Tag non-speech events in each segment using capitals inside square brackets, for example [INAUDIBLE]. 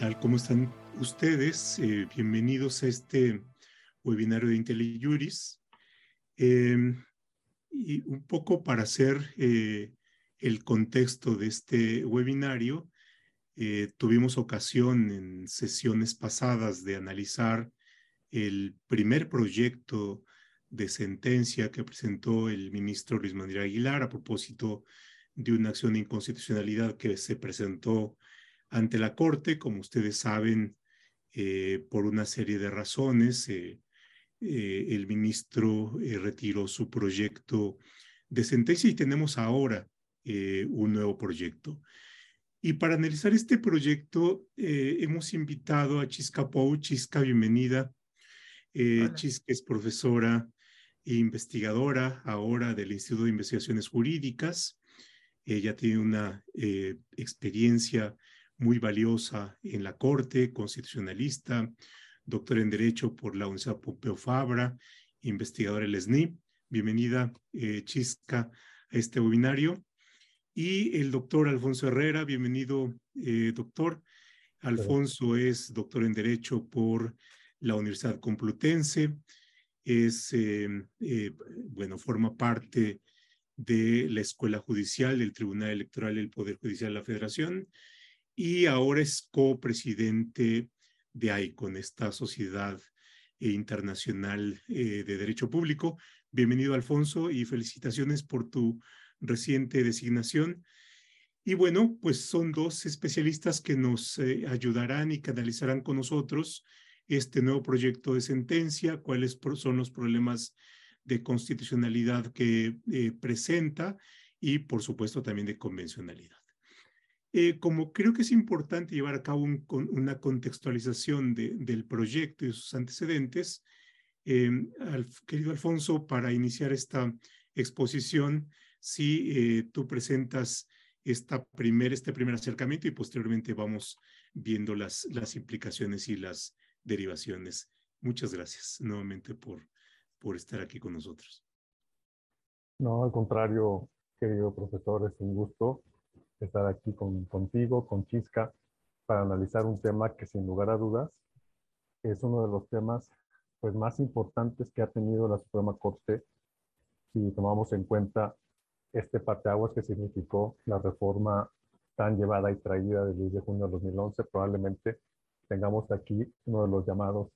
tal? ¿Cómo están ustedes? Eh, bienvenidos a este webinario de IntelliJuris. Eh, y un poco para hacer eh, el contexto de este webinario, eh, tuvimos ocasión en sesiones pasadas de analizar el primer proyecto de sentencia que presentó el ministro Luis Manuel Aguilar a propósito de una acción de inconstitucionalidad que se presentó ante la Corte, como ustedes saben, eh, por una serie de razones. Eh, eh, el ministro retiró su proyecto de sentencia y tenemos ahora un nuevo proyecto. Y para analizar este proyecto hemos invitado a Chisca Pou. Chisca, bienvenida. Chisca es profesora e investigadora ahora del Instituto de Investigaciones Jurídicas. Ella tiene una experiencia muy valiosa en la Corte, constitucionalista, doctor en Derecho por la Universidad Pompeu Fabra, investigadora del SNI. Bienvenida, eh, Chisca, a este webinario. Y el doctor Alfonso Herrera, bienvenido, eh, doctor. Alfonso es doctor en Derecho por la Universidad Complutense. Es, eh, bueno, forma parte de la Escuela Judicial del Tribunal Electoral del Poder Judicial de la Federación y ahora es copresidente de ICON, esta sociedad internacional eh, de derecho público. Bienvenido, Alfonso, y felicitaciones por tu reciente designación. Y bueno, pues son dos especialistas que nos eh, ayudarán y canalizarán con nosotros este nuevo proyecto de sentencia, cuáles son los problemas de constitucionalidad que eh, presenta y, por supuesto, también de convencionalidad. Eh, como creo que es importante llevar a cabo una contextualización del proyecto y sus antecedentes, eh, querido Alfonso, para iniciar esta exposición, si eh, tú presentas esta primer, este primer acercamiento y posteriormente vamos viendo las, las implicaciones y las derivaciones. Muchas gracias nuevamente por, por estar aquí con nosotros. No, al contrario, querido profesor, es un gusto estar aquí con, contigo, con Chisca, para analizar un tema que sin lugar a dudas es uno de los temas pues, más importantes que ha tenido la Suprema Corte si tomamos en cuenta este parteaguas que significó la reforma tan llevada y traída del 10 de junio de 2011, probablemente tengamos aquí uno de los llamados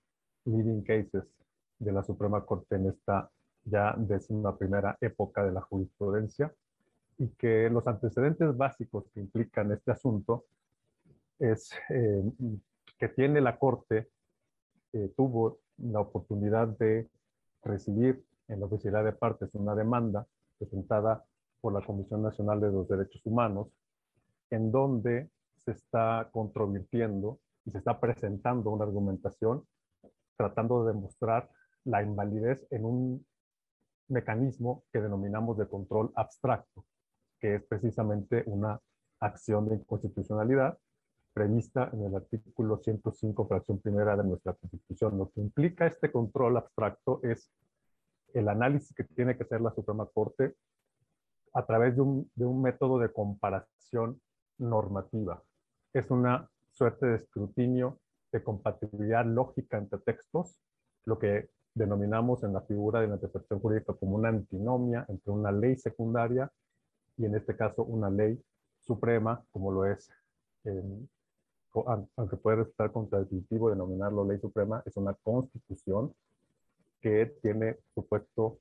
leading cases de la Suprema Corte en esta ya décima primera época de la jurisprudencia y que los antecedentes básicos que implican este asunto es eh, que tiene la Corte, eh, tuvo la oportunidad de recibir en la oficialidad de partes una demanda presentada por la Comisión Nacional de los Derechos Humanos, en donde se está controvirtiendo y se está presentando una argumentación tratando de demostrar la invalidez en un mecanismo que denominamos de control abstracto que es precisamente una acción de inconstitucionalidad prevista en el artículo 105, fracción primera de nuestra Constitución. Lo que implica este control abstracto es el análisis que tiene que hacer la Suprema Corte a través de un, de un método de comparación normativa. Es una suerte de escrutinio de compatibilidad lógica entre textos, lo que denominamos en la figura de la interpretación jurídica como una antinomia entre una ley secundaria y en este caso una ley suprema, como lo es, aunque puede resultar contradictivo denominarlo ley suprema, es una constitución que tiene supuesto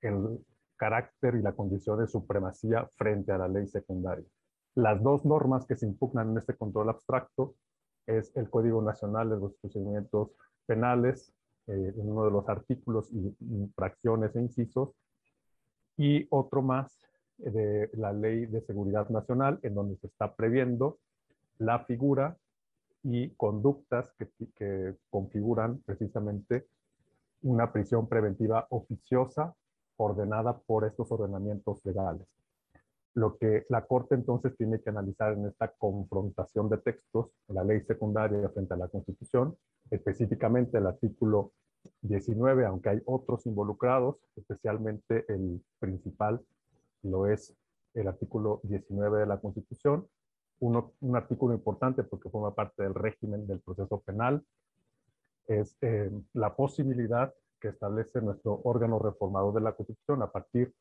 el carácter y la condición de supremacía frente a la ley secundaria. Las dos normas que se impugnan en este control abstracto es el Código Nacional de los Procedimientos Penales, eh, en uno de los artículos y fracciones e incisos, y otro más de la Ley de Seguridad Nacional, en donde se está previendo la figura y conductas que, que configuran precisamente una prisión preventiva oficiosa ordenada por estos ordenamientos legales. Lo que la Corte entonces tiene que analizar en esta confrontación de textos, la ley secundaria frente a la Constitución, específicamente el artículo 19, aunque hay otros involucrados, especialmente el principal lo es el artículo 19 de la Constitución, un artículo importante porque forma parte del régimen del proceso penal, es eh, la posibilidad que establece nuestro órgano reformador de la Constitución a partir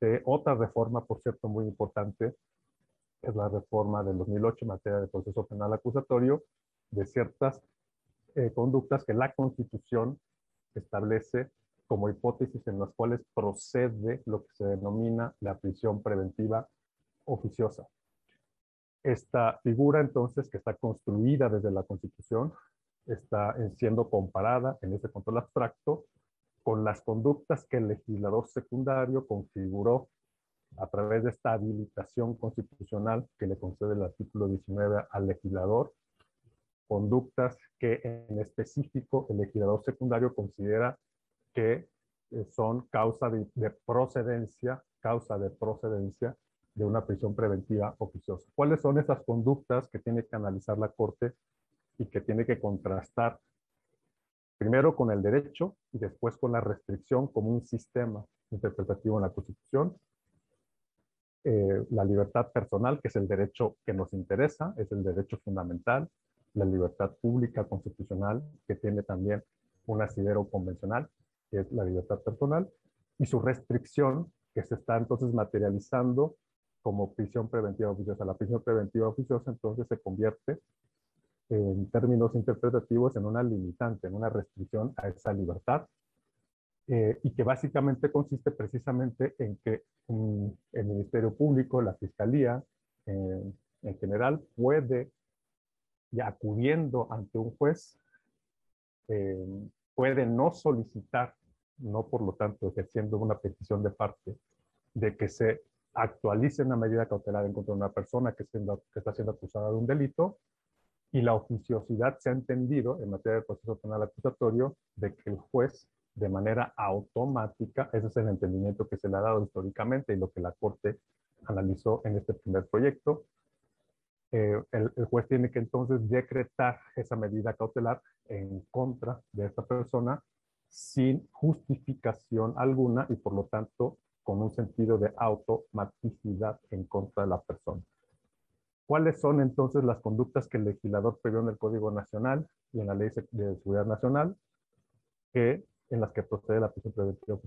de otra reforma, por cierto, muy importante, es la reforma del 2008 en materia de proceso penal acusatorio, de ciertas eh, conductas que la Constitución establece como hipótesis en las cuales procede lo que se denomina la prisión preventiva oficiosa. Esta figura entonces que está construida desde la Constitución está siendo comparada en ese control abstracto con las conductas que el legislador secundario configuró a través de esta habilitación constitucional que le concede el artículo 19 al legislador, conductas que en específico el legislador secundario considera que eh, son causa de, de procedencia, causa de procedencia de una prisión preventiva oficiosa. ¿Cuáles son esas conductas que tiene que analizar la Corte y que tiene que contrastar primero con el derecho y después con la restricción como un sistema interpretativo en la Constitución? Eh, la libertad personal, que es el derecho que nos interesa, es el derecho fundamental, la libertad pública constitucional, que tiene también un asidero convencional, que es la libertad personal, y su restricción, que se está entonces materializando como prisión preventiva oficiosa. La prisión preventiva oficiosa entonces se convierte en términos interpretativos en una limitante, en una restricción a esa libertad, eh, y que básicamente consiste precisamente en que mm, el Ministerio Público, la Fiscalía, en general, puede, acudiendo ante un juez, eh, puede no solicitar, no por lo tanto ejerciendo una petición de parte, de que se actualice una medida cautelar en contra de una persona que, que está siendo acusada de un delito, y la oficiosidad se ha entendido en materia de proceso penal acusatorio de que el juez de manera automática, ese es el entendimiento que se le ha dado históricamente y lo que la Corte analizó en este primer proyecto, eh, el, el, juez tiene que entonces decretar esa medida cautelar en contra de esta persona sin justificación alguna y por lo tanto con un sentido de automaticidad en contra de la persona. ¿Cuáles son entonces las conductas que el legislador previó en el Código Nacional y en la Ley de Seguridad Nacional que, en las que procede la prisión preventiva?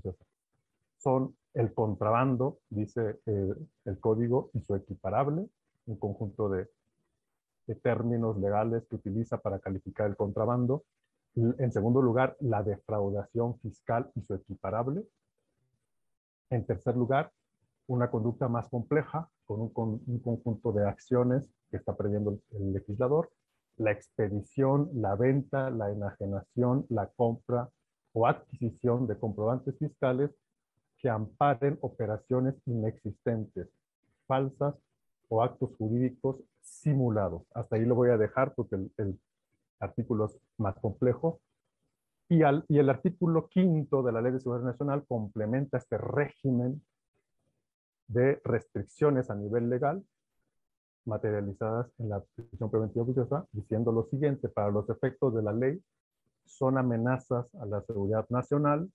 Son el contrabando, dice eh, el Código, y su equiparable, un conjunto de términos legales que utiliza para calificar el contrabando. En segundo lugar, la defraudación fiscal y su equiparable. En tercer lugar, una conducta más compleja con un, conjunto de acciones que está previendo el, legislador, la expedición, la venta, la enajenación, la compra o adquisición de comprobantes fiscales que amparen operaciones inexistentes, falsas o actos jurídicos simulados. Hasta ahí lo voy a dejar porque el, es más complejo. Y, y el artículo quinto de la Ley de Seguridad Nacional complementa este régimen de restricciones a nivel legal materializadas en la prisión preventiva oficiosa, diciendo lo siguiente, para los efectos de la ley, son amenazas a la seguridad nacional,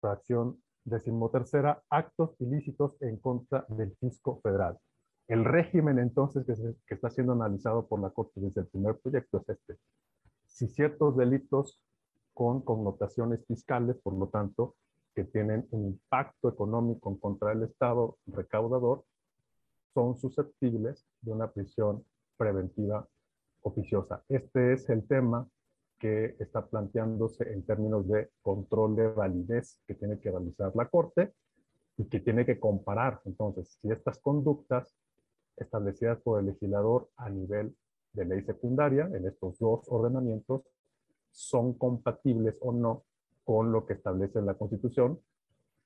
fracción decimotercera, actos ilícitos en contra del fisco federal. El régimen entonces que, está siendo analizado por la Corte desde el primer proyecto es este. Si ciertos delitos con connotaciones fiscales, por lo tanto, que tienen un impacto económico contra el Estado recaudador son susceptibles de una prisión preventiva oficiosa. Este es el tema que está planteándose en términos de control de validez que tiene que realizar la Corte y que tiene que comparar entonces si estas conductas establecidas por el legislador a nivel de ley secundaria en estos dos ordenamientos son compatibles o no con lo que establece la Constitución.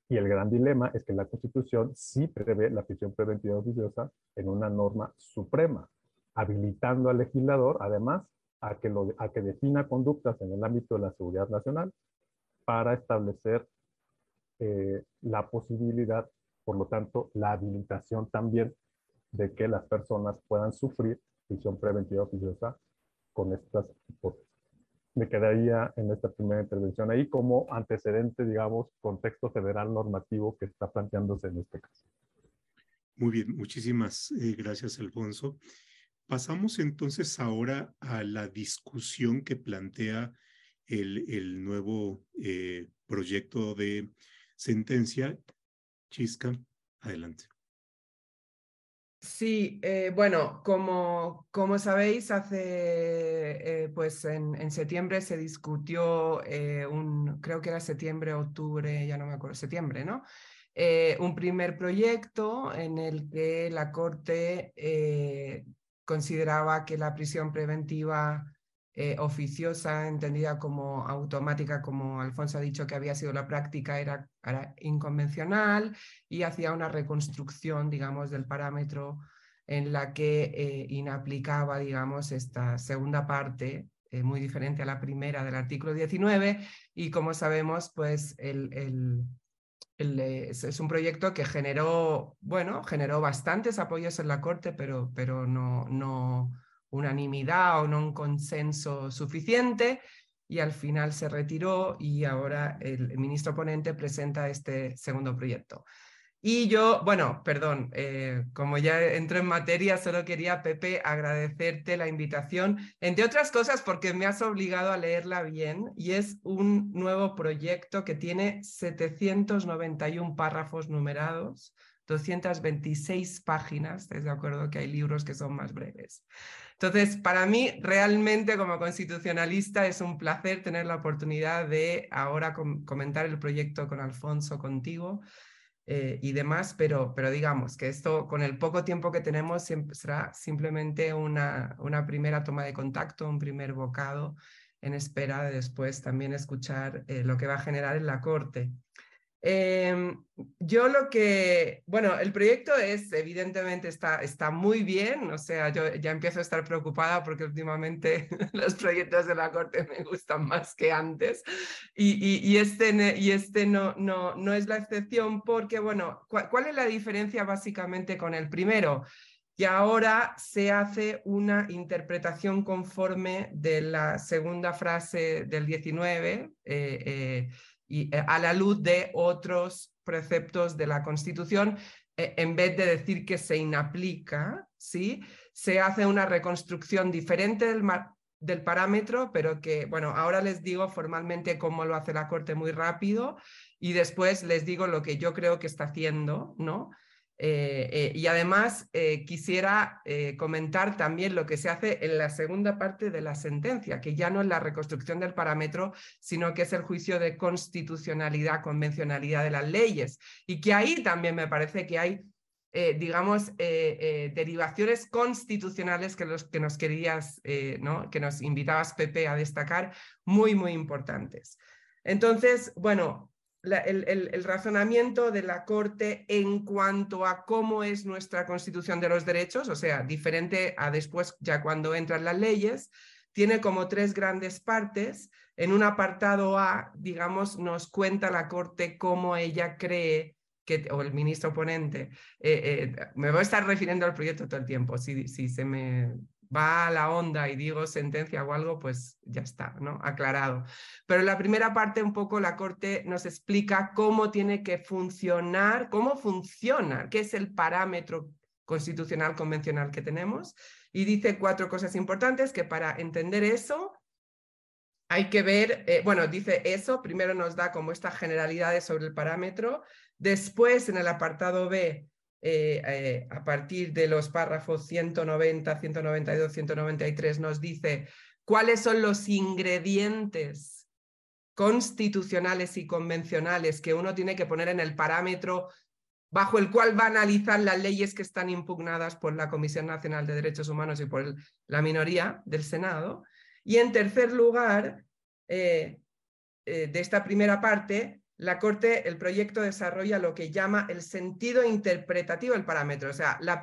Y el gran dilema es que la Constitución sí prevé la prisión preventiva oficiosa en una norma suprema, habilitando al legislador, además, a que, lo, a que defina conductas en el ámbito de la seguridad nacional para establecer eh, la posibilidad, por lo tanto, la habilitación también de que las personas puedan sufrir prisión preventiva oficiosa con estas hipótesis me quedaría en esta primera intervención ahí como antecedente, digamos, contexto federal normativo que está planteándose en este caso. Muy bien, muchísimas eh, gracias, Alfonso. Pasamos entonces ahora a la discusión que plantea el, el nuevo eh, proyecto de sentencia. Chisca, adelante. Sí, eh, bueno, como, como sabéis, hace, eh, pues en, en, septiembre se discutió un, creo que era septiembre, octubre, ya no me acuerdo, septiembre, ¿no? un primer proyecto en el que la Corte consideraba que la prisión preventiva eh, oficiosa, entendida como automática, como Alfonso ha dicho que había sido la práctica, era, inconvencional y hacía una reconstrucción, digamos, del parámetro en la que eh, inaplicaba, digamos, esta segunda parte, eh, muy diferente a la primera del artículo 19, y como sabemos, pues es, un proyecto que generó, bueno, generó bastantes apoyos en la Corte, pero, pero no, no unanimidad o no un consenso suficiente y al final se retiró y ahora el ministro ponente presenta este segundo proyecto. Y yo, bueno, perdón, eh, como ya entro en materia, solo quería, Pepe, agradecerte la invitación, entre otras cosas porque me has obligado a leerla bien y es un nuevo proyecto que tiene 791 párrafos numerados, 226 páginas, ¿estás de acuerdo que hay libros que son más breves? Entonces, para mí, realmente como constitucionalista es un placer tener la oportunidad de ahora comentar el proyecto con Alfonso, contigo. Eh, y demás, pero, pero digamos que esto con el poco tiempo que tenemos será simplemente una, una primera toma de contacto, un primer bocado en espera de después también escuchar eh, lo que va a generar en la Corte. Em, yo lo que, bueno, el proyecto es, evidentemente está, está muy bien, o sea, yo ya empiezo a estar preocupada porque últimamente [LAUGHS] los proyectos de la Corte me gustan más que antes y, y, este, y este no, no, no es la excepción porque, bueno, ¿cuál, es la diferencia básicamente con el primero? que ahora se hace una interpretación conforme de la segunda frase del 19, y eh, a la luz de otros preceptos de la Constitución, eh, en vez de decir que se inaplica, ¿sí? se hace una reconstrucción diferente del, del parámetro, pero que, bueno, ahora les digo formalmente cómo lo hace la Corte muy rápido y después les digo lo que yo creo que está haciendo, ¿no? Eh, eh, y además eh, quisiera comentar también lo que se hace en la segunda parte de la sentencia, que ya no es la reconstrucción del parámetro, sino que es el juicio de constitucionalidad, convencionalidad de las leyes. Y que ahí también me parece que hay, digamos, derivaciones constitucionales que, los, que nos querías, ¿no? que nos invitabas, Pepe, a destacar, muy, muy importantes. Entonces, bueno, el, razonamiento de la Corte en cuanto a cómo es nuestra Constitución de los Derechos, o sea, diferente a después ya cuando entran las leyes, tiene como tres grandes partes. En un apartado A, digamos, nos cuenta la Corte cómo ella cree que, o el ministro ponente, eh, eh, me voy a estar refiriendo al proyecto todo el tiempo, si, si se me va a la onda y digo sentencia o algo, pues ya está, ¿no? Aclarado. Pero en la primera parte un poco la Corte nos explica cómo tiene que funcionar, cómo funciona, qué es el parámetro constitucional convencional que tenemos. Y dice cuatro cosas importantes que para entender eso hay que ver, eh, bueno, dice eso, primero nos da como estas generalidades sobre el parámetro, después en el apartado B eh, eh, a partir de los párrafos 190, 192, 193, nos dice cuáles son los ingredientes constitucionales y convencionales que uno tiene que poner en el parámetro bajo el cual va a analizar las leyes que están impugnadas por la Comisión Nacional de Derechos Humanos y por la minoría del Senado. Y en tercer lugar, eh, de esta primera parte, la Corte, el proyecto desarrolla lo que llama el sentido interpretativo del parámetro. O sea, la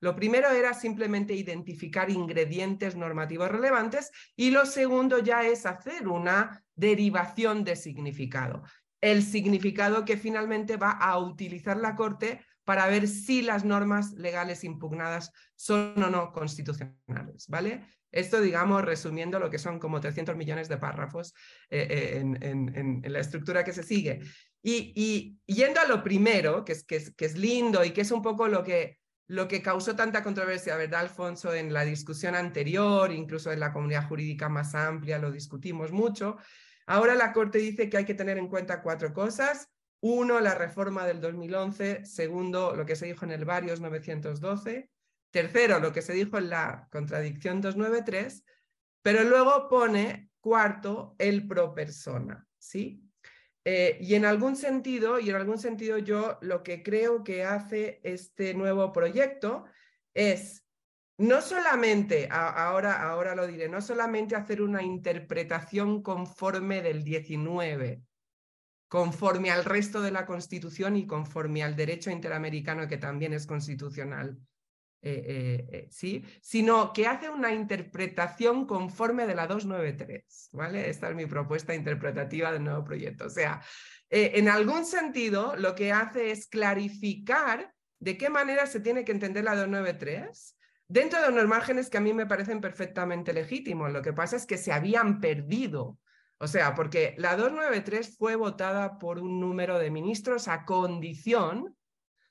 lo primero era simplemente identificar ingredientes normativos relevantes y lo segundo ya es hacer una derivación de significado. El significado que finalmente va a utilizar la Corte para ver si las normas legales impugnadas son o no constitucionales, ¿vale? Esto, digamos, resumiendo lo que son como 300 millones de párrafos eh, eh, en, la estructura que se sigue. Y, yendo a lo primero, que es, que, es, que es lindo y que es un poco lo que, lo que causó tanta controversia, ¿verdad, Alfonso? En la discusión anterior, incluso en la comunidad jurídica más amplia, lo discutimos mucho. Ahora la Corte dice que hay que tener en cuenta cuatro cosas. Uno, la reforma del 2011. Segundo, lo que se dijo en el Varios 912. Tercero, lo que se dijo en la contradicción 293, pero luego pone cuarto el pro persona, ¿sí? Eh, y en algún sentido, y en algún sentido yo lo que creo que hace este nuevo proyecto es no solamente, ahora, ahora lo diré, no solamente hacer una interpretación conforme del 19, conforme al resto de la Constitución y conforme al derecho interamericano que también es constitucional, eh, eh, eh, ¿sí? sino que hace una interpretación conforme de la 293. ¿vale? Esta es mi propuesta interpretativa del nuevo proyecto. O sea, en algún sentido, lo que hace es clarificar de qué manera se tiene que entender la 293 dentro de unos márgenes que a mí me parecen perfectamente legítimos. Lo que pasa es que se habían perdido. O sea, porque la 293 fue votada por un número de ministros a condición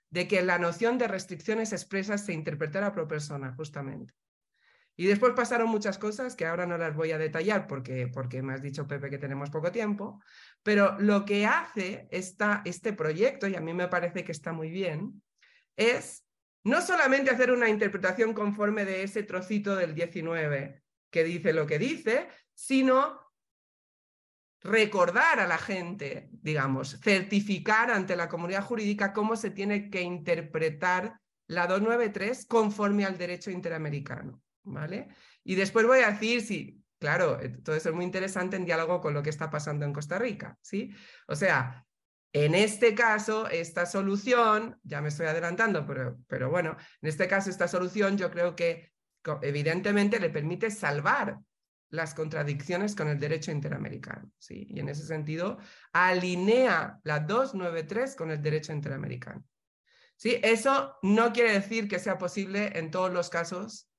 de que la noción de restricciones expresas se interpretara pro persona, justamente. Y después pasaron muchas cosas que ahora no las voy a detallar porque, porque me has dicho, Pepe, que tenemos poco tiempo, pero lo que hace esta, este proyecto, y a mí me parece que está muy bien, es no solamente hacer una interpretación conforme de ese trocito del 19 que dice lo que dice, sino recordar a la gente, digamos, certificar ante la comunidad jurídica cómo se tiene que interpretar la 293 conforme al derecho interamericano, ¿vale? Y después voy a decir si, claro, todo eso es muy interesante en diálogo con lo que está pasando en Costa Rica, ¿sí? O sea, en este caso, esta solución, ya me estoy adelantando, pero, pero bueno, en este caso, esta solución yo creo que evidentemente le permite salvar las contradicciones con el derecho interamericano. ¿sí? Y en ese sentido, alinea la 293 con el derecho interamericano. ¿sí? Eso no quiere decir que sea posible en todos los casos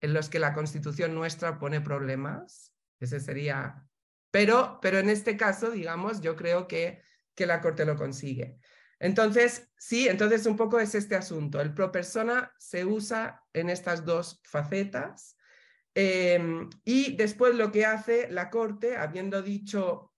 en los que la constitución nuestra pone problemas. Ese sería... Pero, pero en este caso, digamos, yo creo que, que la Corte lo consigue. Entonces, sí, entonces un poco es este asunto. El pro persona se usa en estas dos facetas Em, y después lo que hace la Corte, habiendo dicho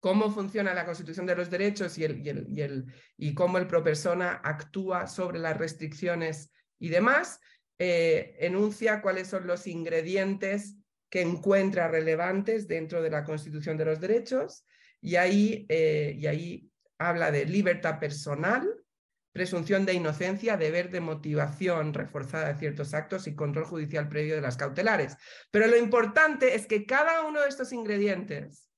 cómo funciona la Constitución de los Derechos y, el, y, el, y, cómo el pro persona actúa sobre las restricciones y demás, eh, enuncia cuáles son los ingredientes que encuentra relevantes dentro de la Constitución de los Derechos y ahí, eh, y ahí habla de libertad personal, presunción de inocencia, deber de motivación reforzada de ciertos actos y control judicial previo de las cautelares. Pero lo importante es que cada uno de estos ingredientes,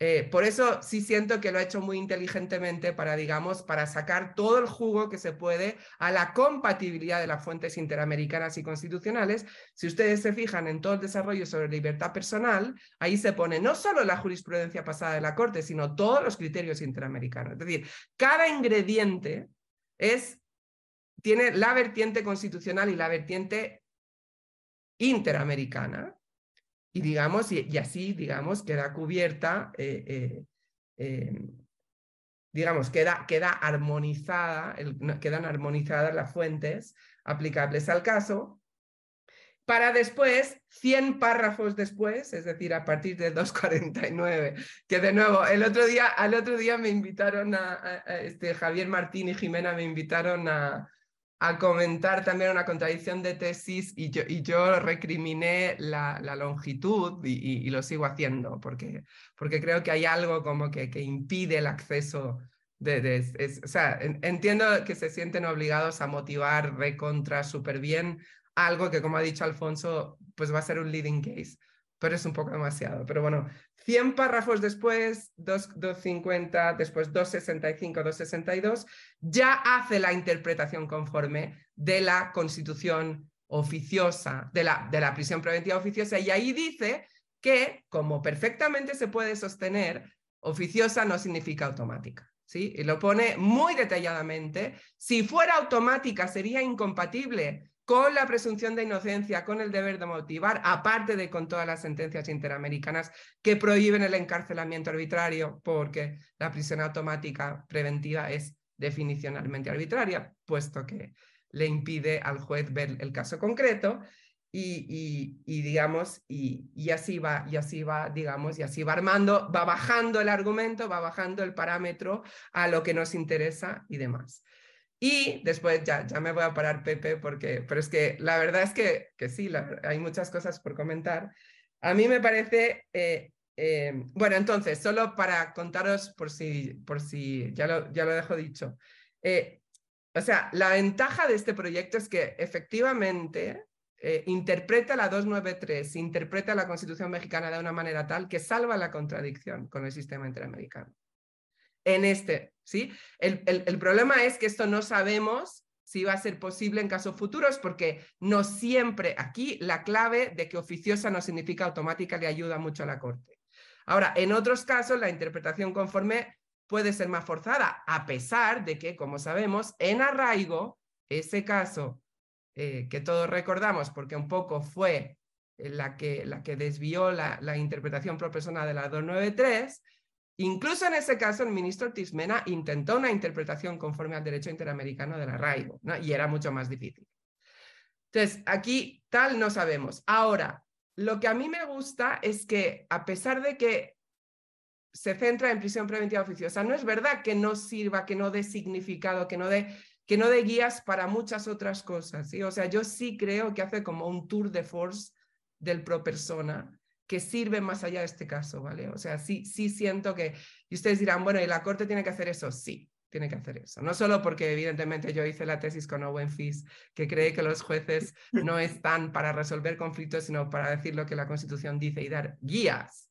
eh, por eso sí siento que lo ha hecho muy inteligentemente para, digamos, para sacar todo el jugo que se puede a la compatibilidad de las fuentes interamericanas y constitucionales. Si ustedes se fijan en todo el desarrollo sobre libertad personal, ahí se pone no solo la jurisprudencia pasada de la Corte, sino todos los criterios interamericanos. Es decir, cada ingrediente es, tiene la vertiente constitucional y la vertiente interamericana. Y digamos, y, así, digamos, queda cubierta, eh, eh, em, digamos, queda, queda armonizada, quedan armonizadas las fuentes aplicables al caso, para después, 100 párrafos después, es decir, a partir de 2.49, que de nuevo, el otro día, al otro día me invitaron a, este, Javier Martín y Jimena me invitaron a, a comentar también una contradicción de tesis y yo, y yo recriminé la, la longitud y, lo sigo haciendo porque, porque creo que hay algo como que, que impide el acceso de, de o sea, entiendo que se sienten obligados a motivar recontra súper bien algo que, como ha dicho Alfonso, pues va a ser un leading case, pero es un poco demasiado. Pero bueno, 100 párrafos después, 250, después 265, 262, ya hace la interpretación conforme de la constitución oficiosa, de la, de la prisión preventiva oficiosa, y ahí dice que, como perfectamente se puede sostener, oficiosa no significa automática. ¿sí? Y lo pone muy detalladamente. Si fuera automática, sería incompatible con la presunción de inocencia, con el deber de motivar, aparte de con todas las sentencias interamericanas que prohíben el encarcelamiento arbitrario, porque la prisión automática preventiva es definicionalmente arbitraria, puesto que le impide al juez ver el caso concreto y, digamos, y, y, así va, y así va, digamos, y así va armando, va bajando el argumento, va bajando el parámetro a lo que nos interesa y demás. Y después ya, ya me voy a parar, Pepe, porque, pero es que la verdad es que, que sí, hay muchas cosas por comentar. A mí me parece, eh, eh, bueno, entonces, solo para contaros por si, por si ya, lo, ya lo dejo dicho. Eh, o sea, la ventaja de este proyecto es que efectivamente interpreta la 293, interpreta la Constitución mexicana de una manera tal que salva la contradicción con el sistema interamericano. En este, ¿sí? El, el, problema es que esto no sabemos si va a ser posible en casos futuros, porque no siempre, aquí la clave de que oficiosa no significa automática le ayuda mucho a la Corte. Ahora, en otros casos, la interpretación conforme puede ser más forzada, a pesar de que, como sabemos, en arraigo, ese caso eh, que todos recordamos, porque un poco fue eh, la que, la que desvió la, la interpretación pro de la 293, incluso en ese caso el ministro Tismena intentó una interpretación conforme al derecho interamericano del arraigo, ¿no? y era mucho más difícil. Entonces, aquí tal no sabemos. Ahora, lo que a mí me gusta es que a pesar de que se centra en prisión preventiva oficiosa, no es verdad que no sirva, que no dé significado, que no dé que no de guías para muchas otras cosas. ¿sí? O sea, yo sí creo que hace como un tour de force del pro persona que sirve más allá de este caso, ¿vale? O sea, sí, sí siento que, y ustedes dirán, bueno, ¿y la Corte tiene que hacer eso? Sí, tiene que hacer eso. No solo porque evidentemente yo hice la tesis con Owen Fis, que cree que los jueces no están para resolver conflictos, sino para decir lo que la Constitución dice y dar guías,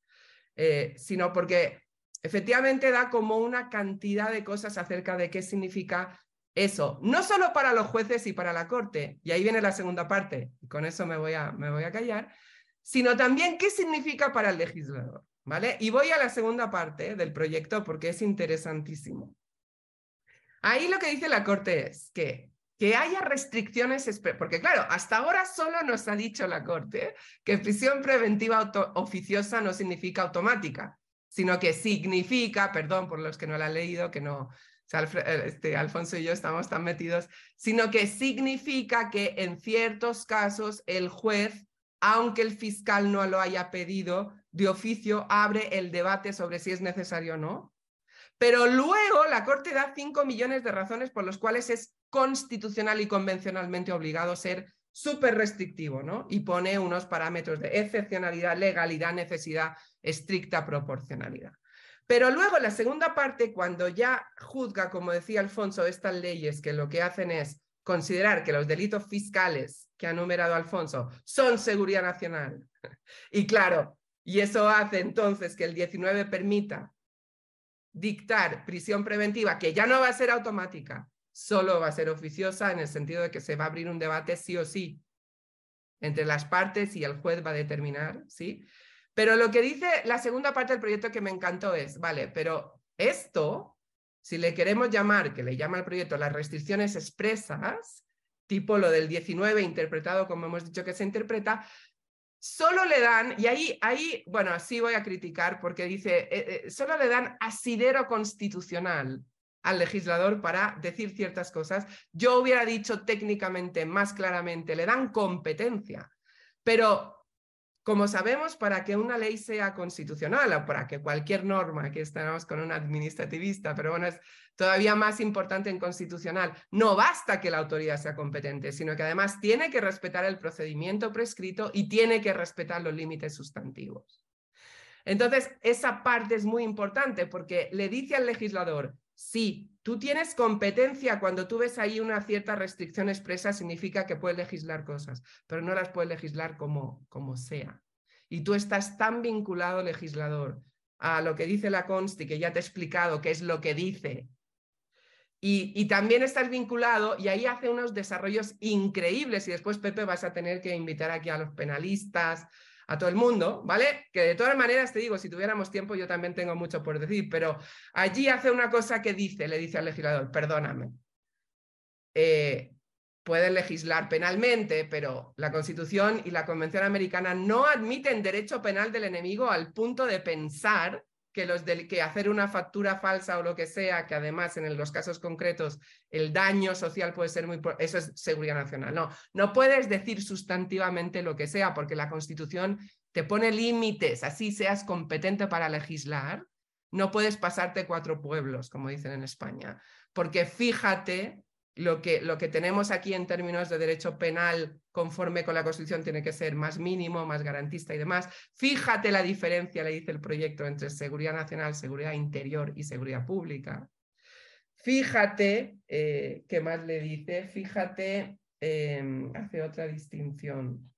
eh, sino porque efectivamente da como una cantidad de cosas acerca de qué significa eso, no solo para los jueces y para la Corte, y ahí viene la segunda parte, con eso me voy a, me voy a callar, sino también qué significa para el legislador. ¿Vale? Y voy a la segunda parte del proyecto porque es interesantísimo. Ahí lo que dice la Corte es que, que haya restricciones, porque claro, hasta ahora solo nos ha dicho la Corte que prisión preventiva oficiosa no significa automática, sino que significa, perdón por los que no la han leído, que no, eh, este, Alfonso y yo estamos tan metidos, sino que significa que en ciertos casos el juez, aunque el fiscal no lo haya pedido, de oficio abre el debate sobre si es necesario o no. Pero luego la Corte da cinco millones de razones por las cuales es constitucional y convencionalmente obligado a ser súper restrictivo, ¿no? Y pone unos parámetros de excepcionalidad, legalidad, necesidad, estricta proporcionalidad. Pero luego la segunda parte, cuando ya juzga, como decía Alfonso, estas leyes que lo que hacen es considerar que los delitos fiscales que ha numerado Alfonso son seguridad nacional. Y claro, y eso hace entonces que el 19 permita dictar prisión preventiva, que ya no va a ser automática, solo va a ser oficiosa en el sentido de que se va a abrir un debate sí o sí entre las partes y el juez va a determinar, ¿sí? Pero lo que dice la segunda parte del proyecto que me encantó es, vale, pero esto, si le queremos llamar, que le llama al proyecto las restricciones expresas, tipo lo del 19 interpretado como hemos dicho que se interpreta, solo le dan, y ahí, ahí bueno, sí voy a criticar porque dice, eh, eh, solo le dan asidero constitucional al legislador para decir ciertas cosas. Yo hubiera dicho técnicamente, más claramente, le dan competencia, pero como sabemos, para que una ley sea constitucional o para que cualquier norma, que estamos con un administrativista, pero bueno, es todavía más importante en constitucional, no basta que la autoridad sea competente, sino que además tiene que respetar el procedimiento prescrito y tiene que respetar los límites sustantivos. Entonces, esa parte es muy importante porque le dice al legislador, sí, tú tienes competencia cuando tú ves ahí una cierta restricción expresa, significa que puedes legislar cosas, pero no las puedes legislar como, como sea. Y tú estás tan vinculado, legislador, a lo que dice la Consti, que ya te he explicado qué es lo que dice. Y, y, también estás vinculado y ahí hace unos desarrollos increíbles y después Pepe vas a tener que invitar aquí a los penalistas, a todo el mundo, ¿vale? Que de todas maneras te digo, si tuviéramos tiempo yo también tengo mucho por decir, pero allí hace una cosa que dice, le dice al legislador, perdóname, eh, pueden legislar penalmente, pero la Constitución y la Convención Americana no admiten derecho penal del enemigo al punto de pensar que, los que hacer una factura falsa o lo que sea, que además en los casos concretos el daño social puede ser muy... Eso es seguridad nacional. No, no puedes decir sustantivamente lo que sea porque la Constitución te pone límites, así seas competente para legislar. No puedes pasarte cuatro pueblos, como dicen en España, porque fíjate lo que, lo que tenemos aquí en términos de derecho penal conforme con la Constitución tiene que ser más mínimo, más garantista y demás. Fíjate la diferencia, le dice el proyecto, entre seguridad nacional, seguridad interior y seguridad pública. Fíjate, eh, ¿qué más le dice? Fíjate, em, hace otra distinción.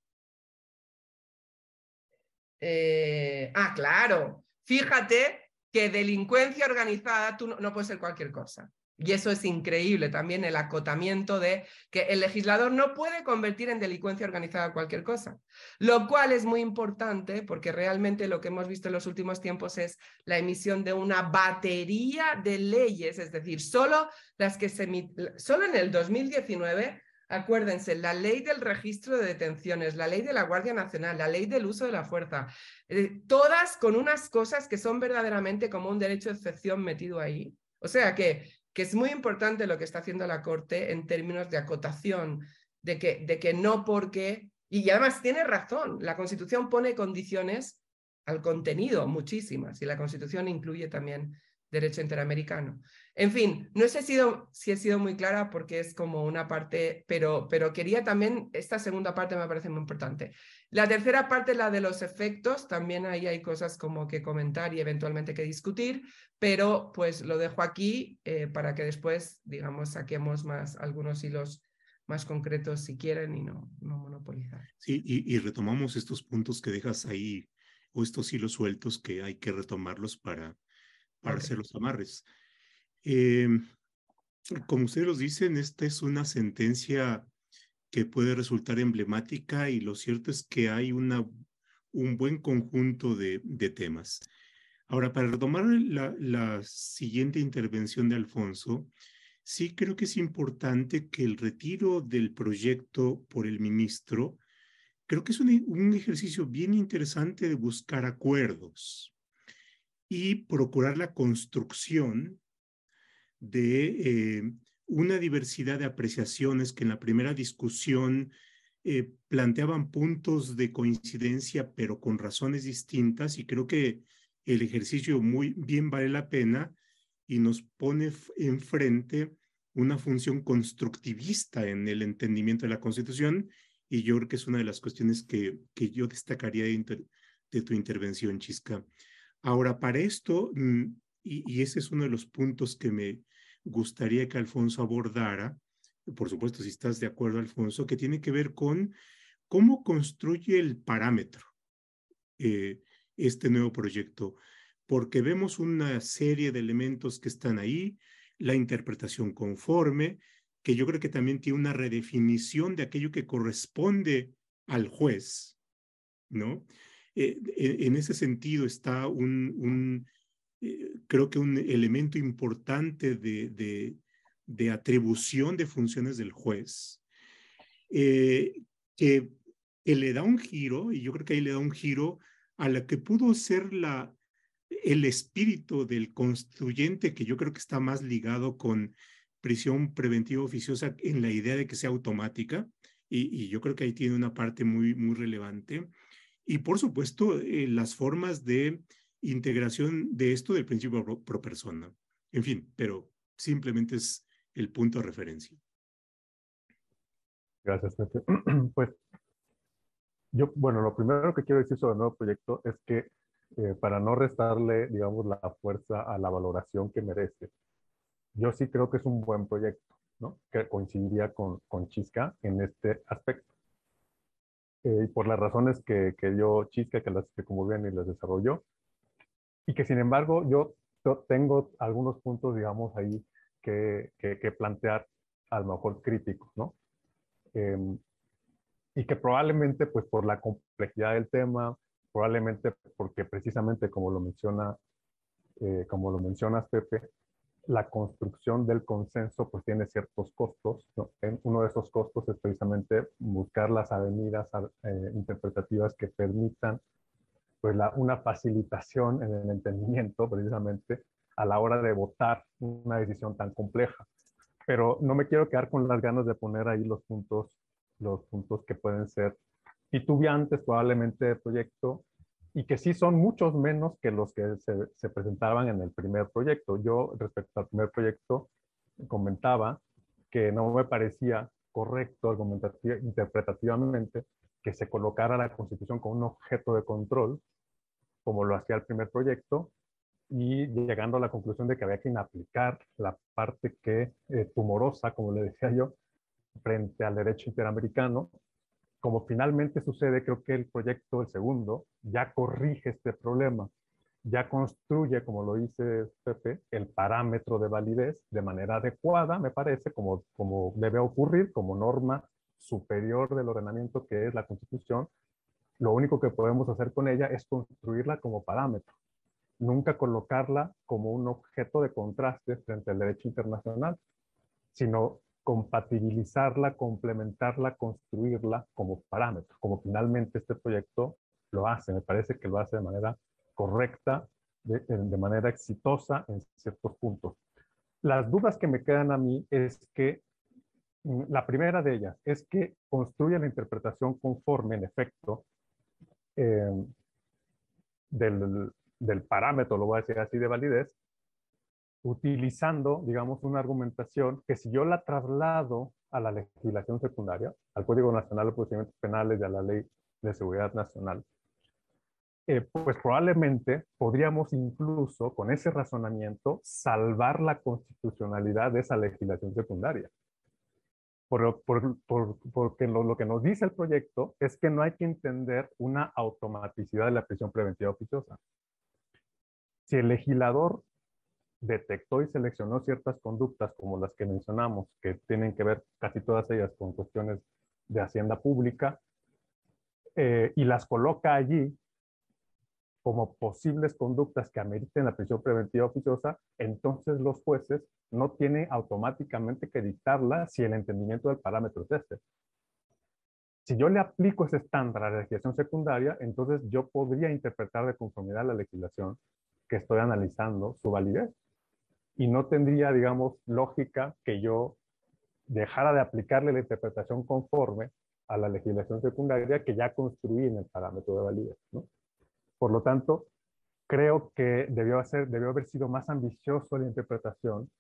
Eh, ah, claro, fíjate que delincuencia organizada tú no, no puede ser cualquier cosa. Y eso es increíble también el acotamiento de que el legislador no puede convertir en delincuencia organizada cualquier cosa, lo cual es muy importante porque realmente lo que hemos visto en los últimos tiempos es la emisión de una batería de leyes, es decir, solo las que se solo en el 2019 Acuérdense, la ley del registro de detenciones, la ley de la Guardia Nacional, la ley del uso de la fuerza, eh, todas con unas cosas que son verdaderamente como un derecho de excepción metido ahí. O sea que que es muy importante lo que está haciendo la Corte en términos de acotación, de que, de que no porque, y además tiene razón, la Constitución pone condiciones al contenido, muchísimas, y la Constitución incluye también derecho interamericano. En fin, no sé si, sido, si he sido muy clara porque es como una parte, pero, pero quería también, esta segunda parte me parece muy importante. La tercera parte, la de los efectos, también ahí hay cosas como que comentar y eventualmente que discutir, pero pues lo dejo aquí eh, para que después, digamos, saquemos más algunos hilos más concretos si quieren y no, no monopolizar. Sí, y, retomamos estos puntos que dejas ahí o estos hilos sueltos que hay que retomarlos para, para hacer los amarres. Em, como ustedes los dicen, esta es una sentencia que puede resultar emblemática y lo cierto es que hay una, un buen conjunto de, de temas. Ahora, para retomar la, la, siguiente intervención de Alfonso, sí creo que es importante que el retiro del proyecto por el ministro, creo que es un, un ejercicio bien interesante de buscar acuerdos y procurar la construcción de eh, una diversidad de apreciaciones que en la primera discusión eh, planteaban puntos de coincidencia, pero con razones distintas, y creo que el ejercicio muy bien vale la pena y nos pone enfrente una función constructivista en el entendimiento de la Constitución, y yo creo que es una de las cuestiones que, que yo destacaría de, de tu intervención, Chisca. Ahora, para esto, y, ese es uno de los puntos que me gustaría que Alfonso abordara, por supuesto, si estás de acuerdo, Alfonso, que tiene que ver con cómo construye el parámetro eh, este nuevo proyecto, porque vemos una serie de elementos que están ahí, la interpretación conforme, que yo creo que también tiene una redefinición de aquello que corresponde al juez, ¿no? Eh, en ese sentido está un, eh, creo que un elemento importante de, de, atribución de funciones del juez, eh, que, le da un giro, y yo creo que ahí le da un giro a la que pudo ser la, el espíritu del constituyente, que yo creo que está más ligado con prisión preventiva oficiosa en la idea de que sea automática, y, y yo creo que ahí tiene una parte muy, muy relevante. Y por supuesto, eh, las formas de integración de esto del principio pro, persona. En fin, pero simplemente es el punto de referencia. Gracias, Pepe. [CLEARS THROAT] Pues yo, bueno, lo primero que quiero decir sobre el nuevo proyecto es que eh, para no restarle, digamos, la fuerza a la valoración que merece, yo sí creo que es un buen proyecto, ¿no? Que coincidiría con, con Chisca en este aspecto. Eh, por las razones que, que dio Chisca, que las como bien y las desarrolló, y que sin embargo yo, tengo algunos puntos, digamos, ahí que, que, plantear a lo mejor críticos, ¿no? Em, y que probablemente pues por la complejidad del tema, probablemente porque precisamente como lo menciona, eh, como lo mencionas Pepe, la construcción del consenso pues tiene ciertos costos. Uno de esos costos es precisamente buscar las avenidas eh, interpretativas que permitan pues la, una facilitación en el entendimiento precisamente a la hora de votar una decisión tan compleja. Pero no me quiero quedar con las ganas de poner ahí los puntos, los puntos que pueden ser titubeantes probablemente del proyecto y que sí son muchos menos que los que se, presentaban en el primer proyecto. Yo respecto al primer proyecto comentaba que no me parecía correcto interpretativamente que se colocara la Constitución como un objeto de control, como lo hacía el primer proyecto, y llegando a la conclusión de que había que inaplicar la parte que eh, tumorosa, como le decía yo, frente al derecho interamericano, como finalmente sucede, creo que el proyecto, el segundo, ya corrige este problema, ya construye, como lo dice Pepe, el parámetro de validez de manera adecuada, me parece, como, como debe ocurrir, como norma superior del ordenamiento que es la Constitución. Lo único que podemos hacer con ella es construirla como parámetro, nunca colocarla como un objeto de contraste frente al derecho internacional, sino compatibilizarla, complementarla, construirla como parámetro, como finalmente este proyecto lo hace. Me parece que lo hace de manera correcta, de, manera exitosa en ciertos puntos. Las dudas que me quedan a mí es que la primera de ellas es que construye la interpretación conforme, en efecto, eh, del, del parámetro, lo voy a decir así, de validez, utilizando, digamos, una argumentación que si yo la traslado a la legislación secundaria, al Código Nacional de Procedimientos Penales y a la Ley de Seguridad Nacional, eh, pues probablemente podríamos incluso con ese razonamiento salvar la constitucionalidad de esa legislación secundaria. Por, porque lo, lo, que nos dice el proyecto es que no hay que entender una automaticidad de la prisión preventiva oficiosa. Si el legislador detectó y seleccionó ciertas conductas como las que mencionamos, que tienen que ver casi todas ellas con cuestiones de hacienda pública, eh, y las coloca allí como posibles conductas que ameriten la prisión preventiva oficiosa, entonces los jueces no tienen automáticamente que dictarla si el entendimiento del parámetro es este. Si yo le aplico ese estándar a la legislación secundaria, entonces yo podría interpretar de conformidad a la legislación que estoy analizando su validez y no tendría, digamos, lógica que yo dejara de aplicarle la interpretación conforme a la legislación secundaria que ya construí en el parámetro de validez. ¿no? Por lo tanto, creo que debió, haber sido más ambicioso la interpretación,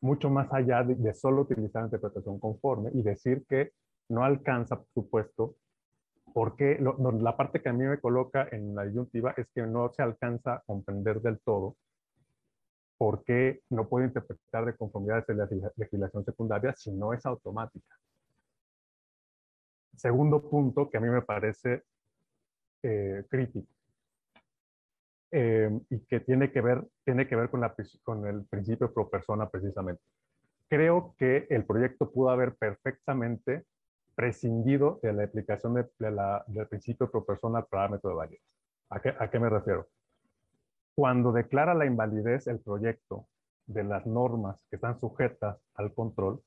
mucho más allá de, solo utilizar la interpretación conforme y decir que no alcanza, por supuesto, porque la parte que a mí me coloca en la disyuntiva es que no se alcanza a comprender del todo por qué no puede interpretar de conformidad de la legislación secundaria si no es automática. Segundo punto que a mí me parece eh, crítico eh, y que tiene que ver, tiene que ver con, la, con el principio pro persona precisamente. Creo que el proyecto pudo haber perfectamente prescindido de la aplicación de, la, del principio pro persona parámetro de validez. ¿A qué, ¿A qué me refiero? cuando declara la invalidez el proyecto de las normas que están sujetas al control,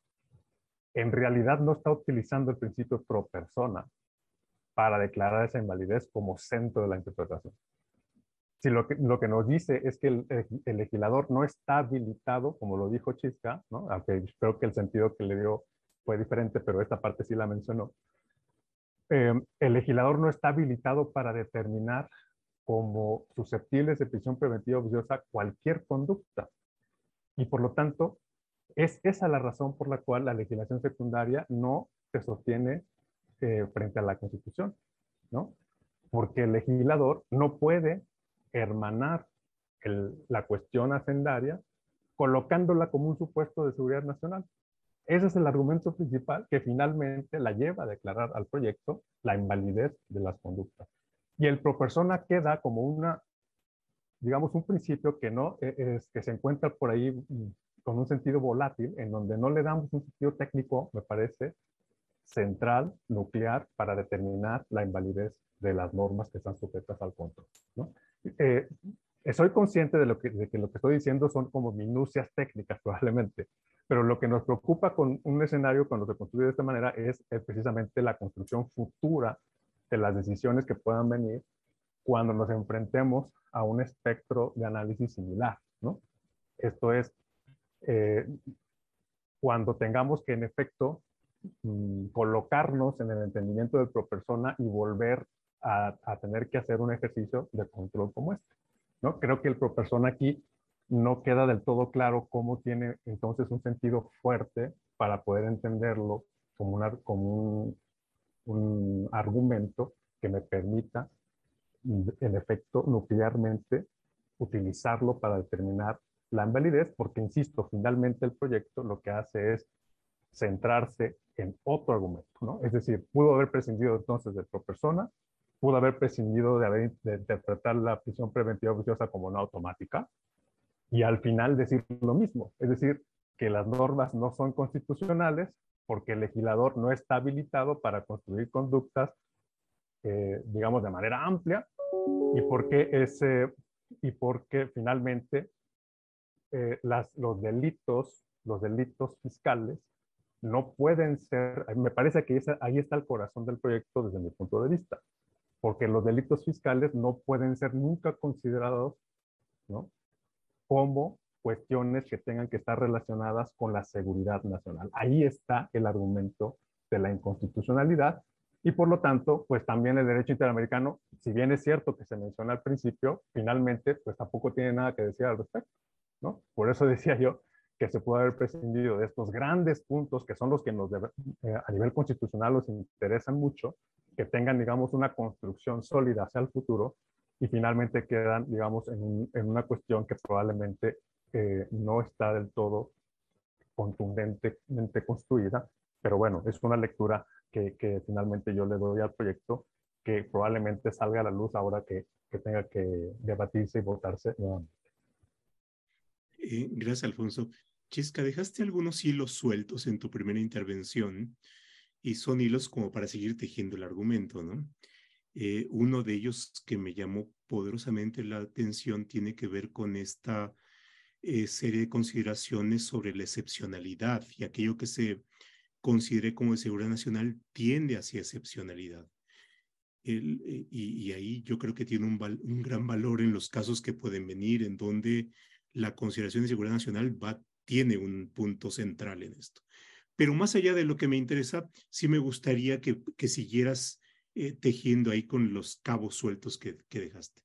en realidad no está utilizando el principio pro persona para declarar esa invalidez como centro de la interpretación. Si lo que, lo que nos dice es que el, el, legislador no está habilitado, como lo dijo Chisca, ¿no? aunque espero que el sentido que le dio fue diferente, pero esta parte sí la mencionó, eh, el legislador no está habilitado para determinar como susceptibles de prisión preventiva oficiosa cualquier conducta. Y por lo tanto, es esa la razón por la cual la legislación secundaria no se sostiene eh, frente a la Constitución, ¿no? Porque el legislador no puede hermanar la cuestión hacendaria colocándola como un supuesto de seguridad nacional. Ese es el argumento principal que finalmente la lleva a declarar al proyecto la invalidez de las conductas. Y el pro persona queda como una, digamos, un principio que, no, e, es, que se encuentra por ahí mm, con un sentido volátil, en donde no le damos un sentido técnico, me parece, central, nuclear, para determinar la invalidez de las normas que están sujetas al control. ¿no? Eh, soy consciente de, lo que, de que lo que estoy diciendo son como minucias técnicas [LAUGHS] probablemente, pero lo que nos preocupa con un escenario cuando se construye de esta manera es, precisamente la construcción futura de las decisiones que puedan venir cuando nos enfrentemos a un espectro de análisis similar. ¿no? Esto es, eh, cuando tengamos que en efecto mm, colocarnos en el entendimiento del pro persona y volver a, a, tener que hacer un ejercicio de control como este. ¿no? Creo que el pro persona aquí no queda del todo claro cómo tiene entonces un sentido fuerte para poder entenderlo como, una, como un, argumento que me permita, en efecto, nuclearmente utilizarlo para determinar la invalidez, porque, insisto, finalmente el proyecto lo que hace es centrarse en otro argumento, ¿no? Es decir, pudo haber prescindido entonces de pro persona, pudo haber prescindido de, haber, de interpretar la prisión preventiva oficiosa como no automática, y al final decir lo mismo, es decir, que las normas no son constitucionales porque el legislador no está habilitado para construir conductas, eh, digamos, de manera amplia. Y porque, ese, y porque finalmente eh, las, los delitos, los delitos fiscales no pueden ser, me parece que ahí está el corazón del proyecto desde mi punto de vista, porque los delitos fiscales no pueden ser nunca considerados ¿no? como cuestiones que tengan que estar relacionadas con la seguridad nacional. Ahí está el argumento de la inconstitucionalidad y por lo tanto, pues también el derecho interamericano, si bien es cierto que se menciona al principio, finalmente, pues tampoco tiene nada que decir al respecto, ¿no? Por eso [LAUGHS] decía yo que se puede haber prescindido de estos grandes puntos que son los que nos eh, a nivel constitucional nos interesan mucho, que tengan, digamos, una construcción sólida hacia el futuro y finalmente quedan, digamos, en, una cuestión que probablemente eh, no está del todo contundentemente construida, pero bueno, es una lectura que, que, finalmente yo le doy al proyecto que probablemente salga a la luz ahora que, que tenga que debatirse y votarse nuevamente. Eh, gracias, Alfonso. Chisca, dejaste algunos hilos sueltos en tu primera intervención y son hilos como para seguir tejiendo el argumento, ¿no? Eh, uno de ellos que me llamó poderosamente la atención tiene que ver con esta eh, serie de consideraciones sobre la excepcionalidad y aquello que se considere como de seguridad nacional tiende hacia excepcionalidad. Eh, y, ahí yo creo que tiene un, un, gran valor en los casos que pueden venir, en donde la consideración de seguridad nacional va, tiene un punto central en esto. Pero más allá de lo que me interesa, sí me gustaría que, que siguieras eh, tejiendo ahí con los cabos sueltos que, que dejaste.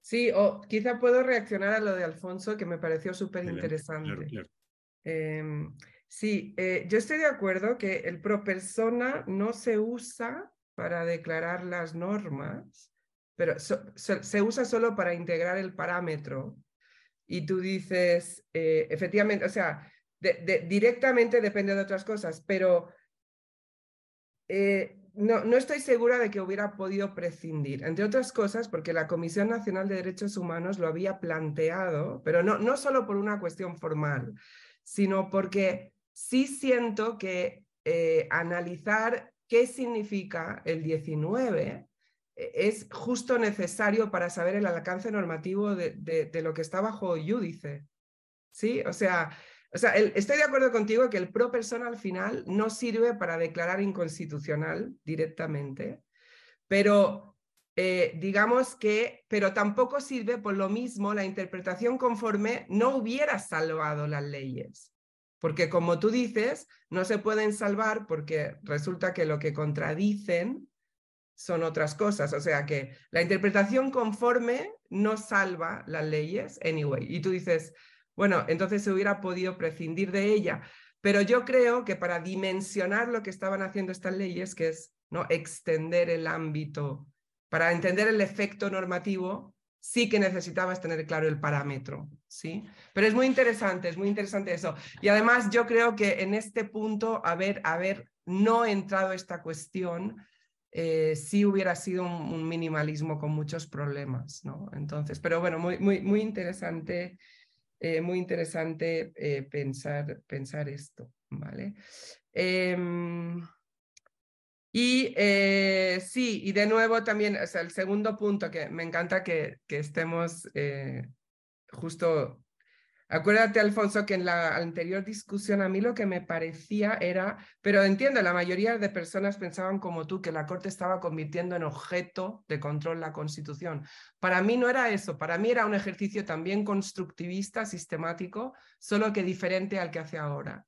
Sí, o quizá puedo reaccionar a lo de Alfonso, que me pareció súper interesante. Em, sí, eh, yo estoy de acuerdo que el pro persona no se usa para declarar las normas, pero se usa solo para integrar el parámetro. Y tú dices, eh, efectivamente, o sea, directamente depende de otras cosas, pero no, no, estoy segura de que hubiera podido prescindir, entre otras cosas porque la Comisión Nacional de Derechos Humanos lo había planteado, pero no, no solo por una cuestión formal, sino porque sí siento que eh, analizar qué significa el 19 eh, es justo necesario para saber el alcance normativo de, de lo que está bajo Júdice. ¿Sí? O sea, o sea, estoy de acuerdo contigo que el pro persona al final no sirve para declarar inconstitucional directamente, pero eh, digamos que, pero tampoco sirve por lo mismo la interpretación conforme no hubiera salvado las leyes. Porque como tú dices, no se pueden salvar porque resulta que lo que contradicen son otras cosas. O sea que la interpretación conforme no salva las leyes, anyway. Y tú dices, bueno, entonces se hubiera podido prescindir de ella. Pero yo creo que para dimensionar lo que estaban haciendo estas leyes, que es ¿no? extender el ámbito, para entender el efecto normativo, sí que necesitabas tener claro el parámetro, ¿sí? Pero es muy interesante, es muy interesante eso. Y además yo creo que en este punto, haber, haber no entrado esta cuestión, eh, sí hubiera sido un, minimalismo con muchos problemas, ¿no? Entonces, pero bueno, muy, muy, muy interesante eh, muy interesante eh, pensar, pensar esto. ¿vale? Em, y eh, sí, y de nuevo también, o sea, el segundo punto que me encanta que, que estemos justo Acuérdate, Alfonso, que en la anterior discusión a mí lo que me parecía era, pero entiendo, la mayoría de personas pensaban como tú, que la Corte estaba convirtiendo en objeto de control la Constitución. Para mí no era eso, para mí era un ejercicio también constructivista, sistemático, solo que diferente al que hace ahora.